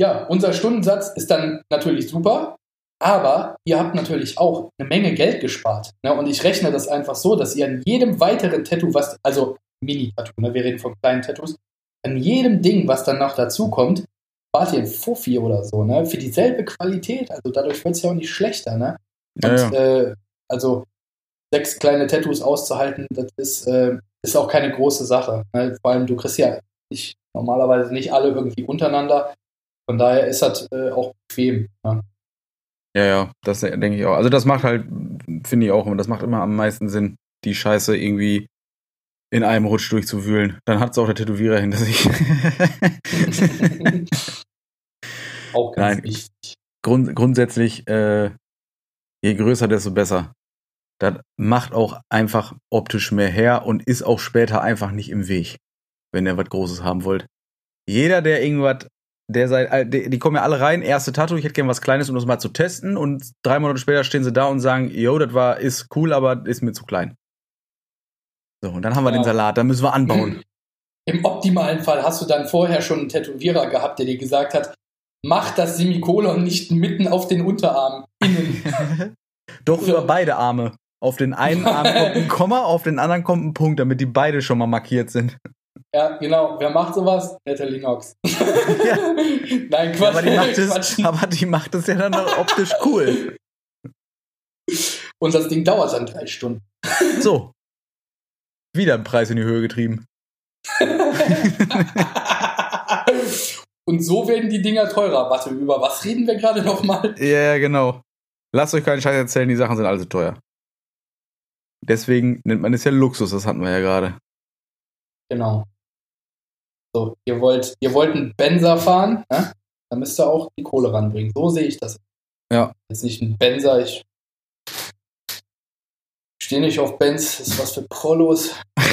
Ja, unser Stundensatz ist dann natürlich super, aber ihr habt natürlich auch eine Menge Geld gespart. Ne? Und ich rechne das einfach so, dass ihr an jedem weiteren Tattoo, was, also Mini-Tattoo, ne? wir reden von kleinen Tattoos, an jedem Ding, was dann noch dazu kommt, spart ihr ein Fuffi oder so, ne? Für dieselbe Qualität. Also dadurch wird es ja auch nicht schlechter, ne? Und ja, ja. Äh, also sechs kleine Tattoos auszuhalten, das ist, äh, ist auch keine große Sache. Ne? Vor allem, du kriegst ja nicht, normalerweise nicht alle irgendwie untereinander. Von daher ist das äh, auch bequem. Ne? Ja, ja, das denke ich auch. Also das macht halt, finde ich auch, das macht immer am meisten Sinn. die Scheiße irgendwie in einem Rutsch durchzuwühlen. Dann hat es auch der Tätowierer hinter sich. Auch ganz Nein. wichtig. Grund, grundsätzlich, äh, je größer, desto besser. Das macht auch einfach optisch mehr her und ist auch später einfach nicht im Weg, wenn ihr was Großes haben wollt. Jeder, der irgendwas, der sei, äh, die, die kommen ja alle rein, erste Tattoo, ich hätte gern was Kleines, um das mal zu testen und drei Monate später stehen sie da und sagen, yo, das war, ist cool, aber ist mir zu klein. So, und dann haben wir Ja. den Salat, da müssen wir anbauen. Im optimalen Fall hast du dann vorher schon einen Tätowierer gehabt, der dir gesagt hat, mach das Semikolon nicht mitten auf den Unterarm innen. Doch So. über beide Arme. Auf den einen Arm kommt ein Komma, auf den anderen kommt ein Punkt, damit die beide schon mal markiert sind. ja, genau. Wer macht sowas? Natalie Knox. Nein, Quatsch. aber, die macht es, aber die macht es ja dann auch optisch cool. Und das Ding dauert dann drei Stunden. So. Wieder ein Preis in die Höhe getrieben. Und so werden die Dinger teurer. Warte, über was reden wir gerade nochmal? Ja, ja, genau. Lasst euch keinen Scheiß erzählen, die Sachen sind alle so teuer. Deswegen nennt man es ja Luxus, das hatten wir ja gerade. Genau. So, ihr wollt, ihr wollt einen Benzer fahren, ne? dann müsst ihr auch die Kohle ranbringen. So sehe ich das. Ja. Jetzt nicht ein Benzer, ich stehe nicht auf Benz, das ist was für Prollos.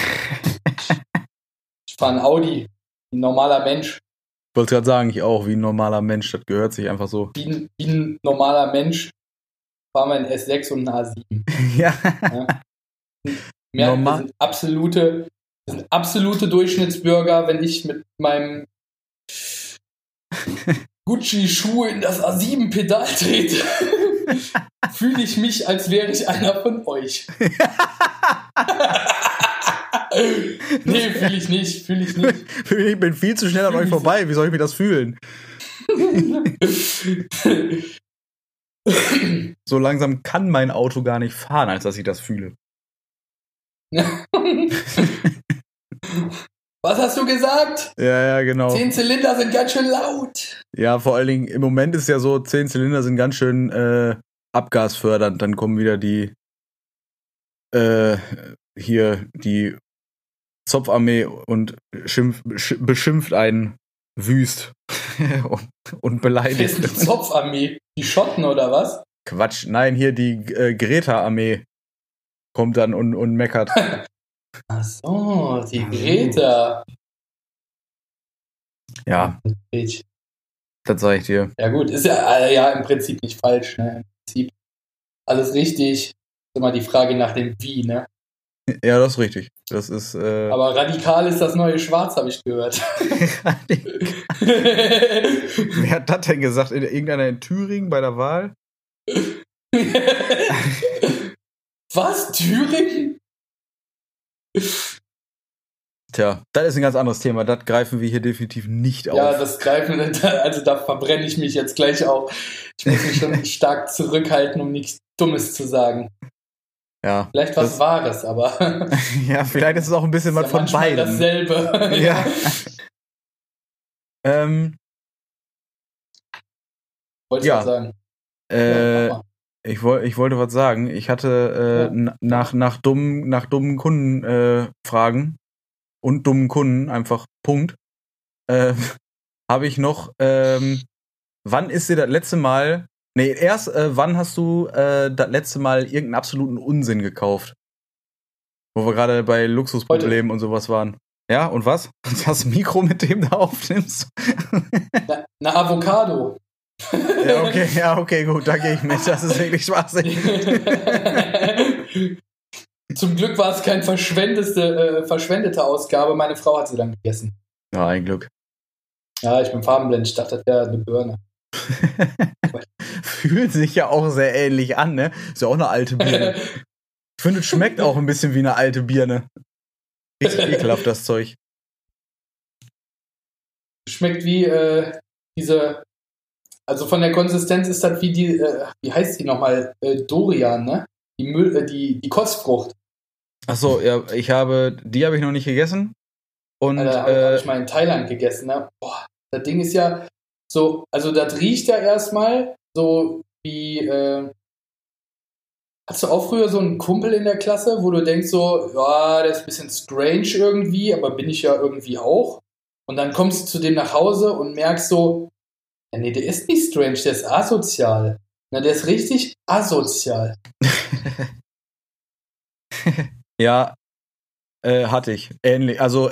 Ich fahre einen Audi, ein normaler Mensch. Ich wollte gerade sagen, ich auch, wie ein normaler Mensch, das gehört sich einfach so. Wie ein, wie ein normaler Mensch fahren wir einen S6 und einen A7. Ja. Mehr, Normal- wir sind absolute, wir sind absolute Durchschnittsbürger, wenn ich mit meinem Gucci-Schuh in das A7-Pedal trete, fühle ich mich, als wäre ich einer von euch. nee, fühle ich nicht, fühle ich nicht. Ich bin viel zu schnell an euch vorbei, wie soll ich mir das fühlen? So langsam kann mein Auto gar nicht fahren, als dass ich das fühle. Was hast du gesagt? Ja, ja, genau. Zehn Zylinder sind ganz schön laut. Ja, vor allen Dingen, im Moment ist ja so, 10 Zylinder sind ganz schön äh, abgasfördernd. Dann kommen wieder die äh, hier die Zopfarmee und schimpf, sch, beschimpft einen wüst und, und Wer ist beleidigt. die Zopfarmee? Die Schotten oder was? Quatsch, nein, hier die äh, Greta-Armee kommt dann und, und meckert. Ach so, die Greta. Ja, das sag ich dir. Ja gut, ist ja, äh, ja im Prinzip nicht falsch. Ne? Im Prinzip alles richtig. Ist immer die Frage nach dem Wie, ne? Ja, das ist richtig. Das ist. Äh, Aber radikal ist das neue Schwarz, habe ich gehört. Wer hat das denn gesagt? In, irgendeiner in Thüringen bei der Wahl? Was? Thüringen? Tja, das ist ein ganz anderes Thema. Das greifen wir hier definitiv nicht auf. Ja, das greifen, also da verbrenne ich mich jetzt gleich auch. Ich muss mich schon stark zurückhalten, um nichts Dummes zu sagen. ja. Vielleicht was Das- Wahres, aber ja, vielleicht ist es auch ein bisschen was ja von beiden. dasselbe. Ja. Ähm, Wollte ich Ja. sagen. äh, Ja. Ich, woll, ich wollte was sagen. Ich hatte äh, Ja. nach, nach, dummen, nach dummen Kunden äh, fragen und dummen Kunden, einfach Punkt, äh, habe ich noch, ähm, wann ist dir das letzte Mal, nee, erst, äh, wann hast du äh, das letzte Mal irgendeinen absoluten Unsinn gekauft? Wo wir gerade bei Luxusproblemen und sowas waren. Ja, und was? Das Mikro, mit dem du aufnimmst? Na, eine Avocado. Ja, okay, ja, okay, gut, da gehe ich mit. Das ist wirklich schwachsinnig. Zum Glück war es keine verschwendete, äh, verschwendete Ausgabe. Meine Frau hat sie dann gegessen. Ja, ein Glück. Ja, ich bin farbenblind. Ich dachte, das wäre eine Birne. Fühlt sich ja auch sehr ähnlich an, ne? Ist ja auch eine alte Birne. Ich finde, es schmeckt auch ein bisschen wie eine alte Birne. Richtig ekelhaft, das Zeug. Schmeckt wie äh, diese. Also von der Konsistenz ist das wie die. Äh, wie heißt die nochmal? Äh, Dorian, ne? Die, Müll, äh, die, die Kostfrucht. Achso, ja, ich habe, die habe ich noch nicht gegessen. Und Alter, habe äh, ich mal in Thailand gegessen, ne? Boah, das Ding ist ja so. Also, das riecht ja erstmal so wie. Äh, Hast du auch früher so einen Kumpel in der Klasse, wo du denkst so, ja, der ist ein bisschen strange irgendwie, aber bin ich ja irgendwie auch. Und dann kommst du zu dem nach Hause und merkst so, ja, nee, der ist nicht strange, der ist asozial. Na, der ist richtig asozial. ja, äh, hatte ich. Ähnlich. Also,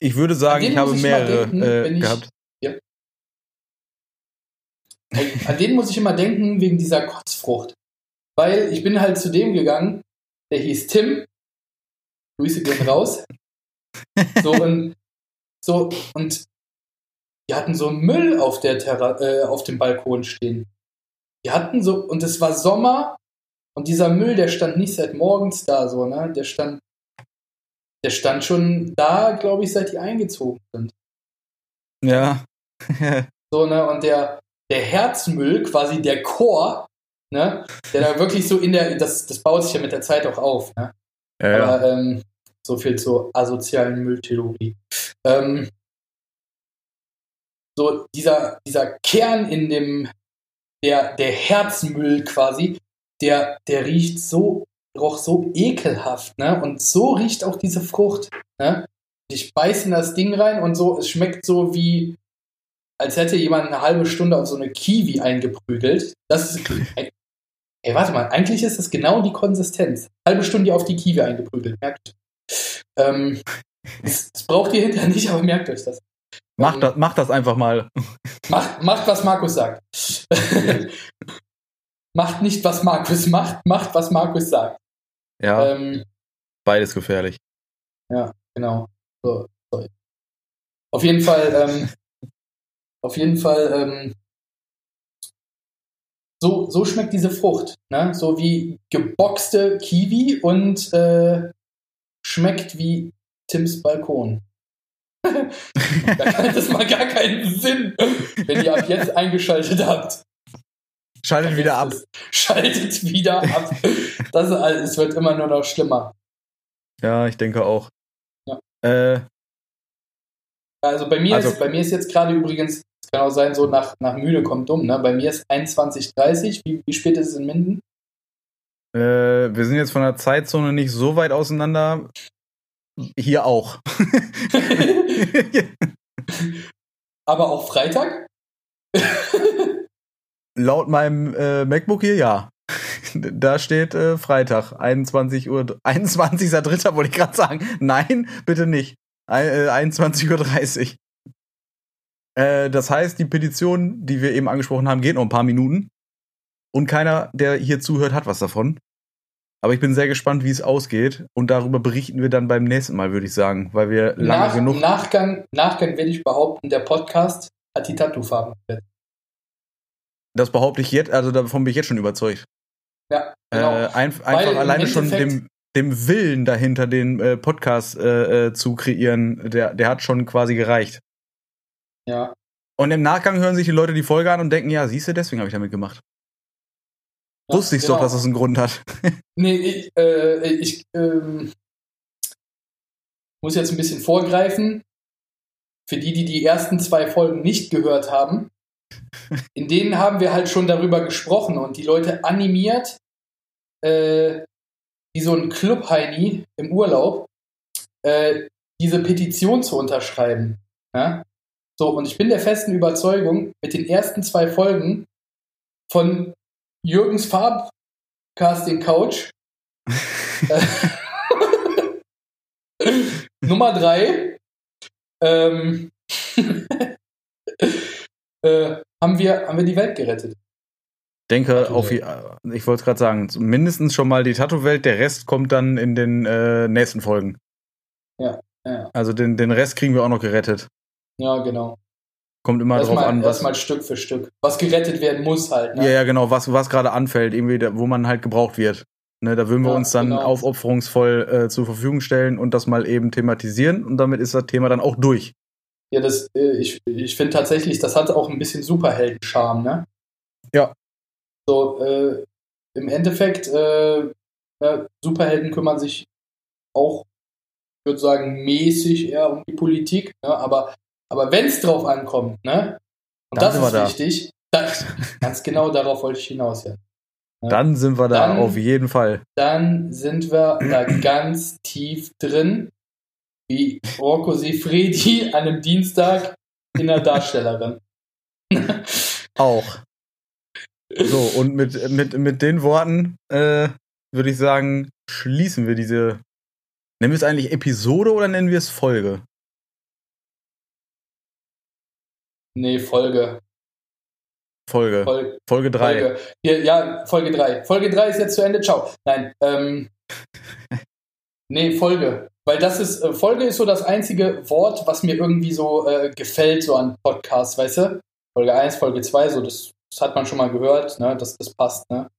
ich würde sagen, ich habe mehrere denken, äh, ich, gehabt. Ja. An den muss ich immer denken wegen dieser Kotzfrucht. Weil ich bin halt zu dem gegangen, der hieß Tim. Grüße gehen raus. So und, so, und die hatten so Müll auf, der Terra äh, auf dem Balkon stehen. Die hatten so, und es war Sommer und dieser Müll, der stand nicht seit morgens da, so, ne? Der stand, der stand schon da, glaube ich, seit die eingezogen sind. Ja. so, ne? Und der, der Herzmüll, quasi der Chor, ne? Der da wirklich so in der, das, das baut sich ja mit der Zeit auch auf, ne? Ja, Aber, ja. Ähm, so viel zur asozialen Mülltheorie. Ähm, so dieser, dieser Kern in dem, der, der Herzmüll quasi, der, der riecht so, roch so ekelhaft, ne? Und so riecht auch diese Frucht, ne? Ich beiße in das Ding rein und so, es schmeckt so wie, als hätte jemand eine halbe Stunde auf so eine Kiwi eingeprügelt. Das ist, ey, warte mal, eigentlich ist das genau die Konsistenz. Halbe Stunde auf die Kiwi eingeprügelt, merkt. Ähm, das, das braucht ihr hinterher nicht, aber merkt euch das. Mach, ähm, das, mach das einfach mal. Macht, macht, was Markus sagt. macht nicht, was Markus macht, macht, was Markus sagt. Ja. Ähm, beides gefährlich. Ja, genau. So, sorry. Auf jeden Fall, ähm, auf jeden Fall, ähm, so, so schmeckt diese Frucht. Ne? So wie geboxte Kiwi und äh, schmeckt wie Tims Balkon. Das macht gar keinen Sinn, wenn ihr ab jetzt eingeschaltet habt. Schaltet wieder ab. Schaltet wieder ab. Das, es wird immer nur noch schlimmer. Ja, ich denke auch. Ja. Äh, also bei mir, also, ist, bei mir ist jetzt gerade übrigens, es kann auch sein, so nach, nach müde kommt dumm, ne? Bei mir ist 21.30 wie, wie spät ist es in Minden? Äh, wir sind jetzt von der Zeitzone nicht so weit auseinander. Hier auch. Aber auch Freitag? Laut meinem äh, MacBook hier ja. Da steht äh, Freitag, 21 Uhr, 21.3. wollte ich gerade sagen. Nein, bitte nicht. Äh, 21.30 Uhr. Äh, das heißt, die Petition, die wir eben angesprochen haben, geht noch ein paar Minuten. Und keiner, der hier zuhört, hat was davon. Aber ich bin sehr gespannt, wie es ausgeht. Und darüber berichten wir dann beim nächsten Mal, würde ich sagen, weil wir lange Nach, genug. Nachgang, Nachgang werde ich behaupten, der Podcast hat die Tattoo-Farben. Das behaupte ich jetzt, also davon bin ich jetzt schon überzeugt. Ja, genau. Äh, ein, einfach alleine schon dem, dem Willen dahinter, den äh, Podcast äh, äh, zu kreieren, der, der hat schon quasi gereicht. Ja. Und im Nachgang hören sich die Leute die Folge an und denken, ja, siehst du, deswegen habe ich damit gemacht. Ja, Wusste ich genau. doch, dass das einen Grund hat. nee, ich, äh, ich ähm, muss jetzt ein bisschen vorgreifen. Für die, die die ersten zwei Folgen nicht gehört haben, in denen haben wir halt schon darüber gesprochen und die Leute animiert, äh, wie so ein Club-Heini im Urlaub, äh, diese Petition zu unterschreiben. Ja? So, und ich bin der festen Überzeugung, mit den ersten zwei Folgen von Jürgens Farbcasting Couch. äh, Nummer drei. Ähm, äh, haben, wir, haben wir die Welt gerettet. Denke auf, ich wollte es gerade sagen, mindestens schon mal die Tattoo-Welt, der Rest kommt dann in den äh, nächsten Folgen. Ja, ja. Also den, den Rest kriegen wir auch noch gerettet. Ja, genau. Kommt immer mal, an, was. Erstmal Stück für Stück. Was gerettet werden muss halt, ne? Ja, ja, genau, was, was gerade anfällt, irgendwie, wo man halt gebraucht wird. Ne, da würden wir ja, uns dann genau. aufopferungsvoll äh, zur Verfügung stellen und das mal eben thematisieren und damit ist das Thema dann auch durch. Ja, das, äh, ich, ich finde tatsächlich, das hat auch ein bisschen Superhelden-Charme, ne? Ja. So, äh, im Endeffekt, äh, ne, Superhelden kümmern sich auch, ich würde sagen, mäßig eher um die Politik, ne? aber aber wenn es drauf ankommt, ne? Und Dann das ist da. wichtig, das, ganz genau darauf wollte ich hinaus, ja. Ja. Dann sind wir da dann, auf jeden Fall. Dann sind wir da ganz tief drin, wie Rocco Sifredi an einem Dienstag in der Darstellerin. Auch. So, und mit, mit, mit den Worten äh, würde ich sagen, schließen wir diese. Nennen wir es eigentlich Episode oder nennen wir es Folge? Nee, Folge. Folge. Folge, Folge 3. Folge. Ja, Folge 3. Folge 3 ist jetzt zu Ende. Ciao. Nein. Ähm, nee, Folge. Weil das ist, äh, Folge ist so das einzige Wort, was mir irgendwie so äh, gefällt, so an Podcasts, weißt du? Folge 1, Folge 2, so das, das hat man schon mal gehört, ne? Das, das passt, ne?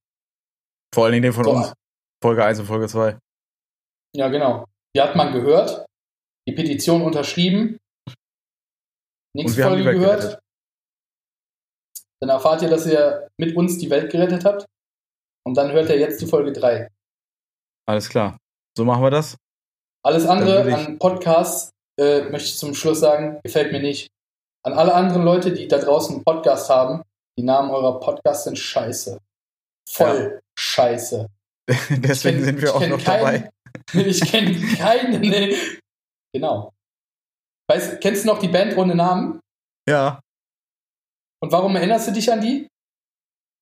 Vor allen Dingen den von so, uns. Folge 1 und Folge 2. Ja, genau. Die hat man gehört, die Petition unterschrieben, nichts Folge gehört. Gerettet. Dann erfahrt ihr, dass ihr mit uns die Welt gerettet habt. Und dann hört ihr jetzt die Folge 3. Alles klar. So machen wir das. Alles andere an Podcasts, äh, möchte ich zum Schluss sagen, gefällt mir nicht. An alle anderen Leute, die da draußen einen Podcast haben, die Namen eurer Podcasts sind scheiße. Voll ja. scheiße. Deswegen kenn, sind wir auch noch keinen, dabei. ich kenne keinen. Genau. Weißt, kennst du noch die Band ohne Namen? Ja. Und warum erinnerst du dich an die?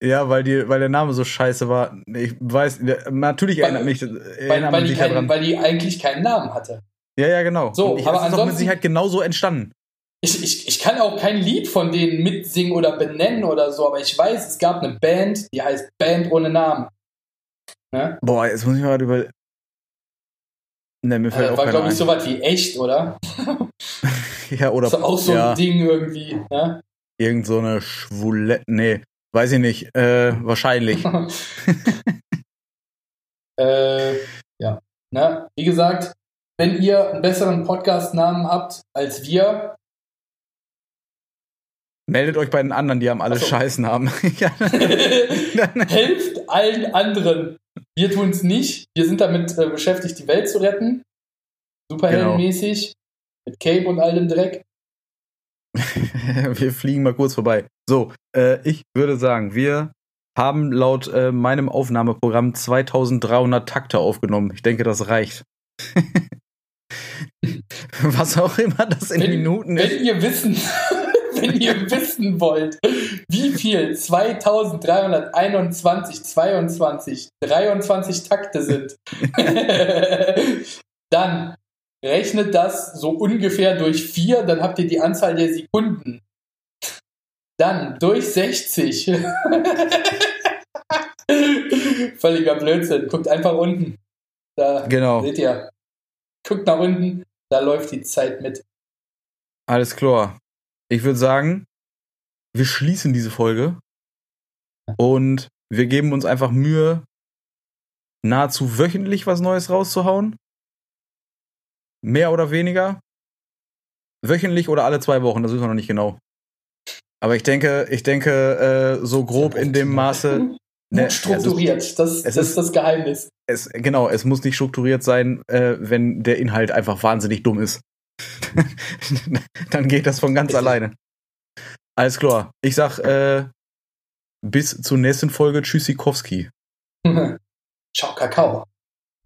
Ja, weil, die, weil der Name so scheiße war. Ich weiß, natürlich erinnert mich, erinnert weil, weil, die kein, weil die eigentlich keinen Namen hatte. Ja, ja, genau. So, ich, aber ist doch mit Sicherheit genauso entstanden. Ich, ich, ich kann auch kein Lied von denen mitsingen oder benennen oder so, aber ich weiß, es gab eine Band, die heißt Band ohne Namen. Ne? Boah, jetzt muss ich mal über. Ne, mir fällt äh, auch war, glaube ich, so was wie echt, oder? ja, oder. Das ist auch so ja. ein Ding irgendwie, ne? Irgend so eine Schwule. Nee, weiß ich nicht. Äh, wahrscheinlich. äh, ja. Na, wie gesagt, wenn ihr einen besseren Podcast-Namen habt als wir, Meldet euch bei den anderen, die haben alle so. Scheißnamen. Helft allen anderen. Wir tun es nicht. Wir sind damit äh, beschäftigt, die Welt zu retten. Superheldenmäßig. Mit Cape und all dem Dreck. wir fliegen mal kurz vorbei. So, äh, ich würde sagen, wir haben laut äh, meinem Aufnahmeprogramm 2300 Takte aufgenommen. Ich denke, das reicht. Was auch immer das in wenn, Minuten ist. Wenn ihr wissen, wenn ihr wissen wollt, wie viel 2321, 22, 23 Takte sind, dann rechnet das so ungefähr durch 4, dann habt ihr die Anzahl der Sekunden. Dann durch 60. Völliger Blödsinn. Guckt einfach unten. Da genau. seht ihr. Guckt nach unten, da läuft die Zeit mit. Alles klar ich würde sagen, wir schließen diese Folge und wir geben uns einfach Mühe, nahezu wöchentlich was Neues rauszuhauen. Mehr oder weniger. Wöchentlich oder alle zwei Wochen, das wissen wir noch nicht genau. Aber ich denke, ich denke, äh, so grob in dem Maße. Ne, strukturiert, ist, das, das ist das Geheimnis. Es, genau, es muss nicht strukturiert sein, äh, wenn der Inhalt einfach wahnsinnig dumm ist. dann geht das von ganz alleine. Alles klar. Ich sag äh, bis zur nächsten Folge Tschüssikowski. Ciao, Kakao.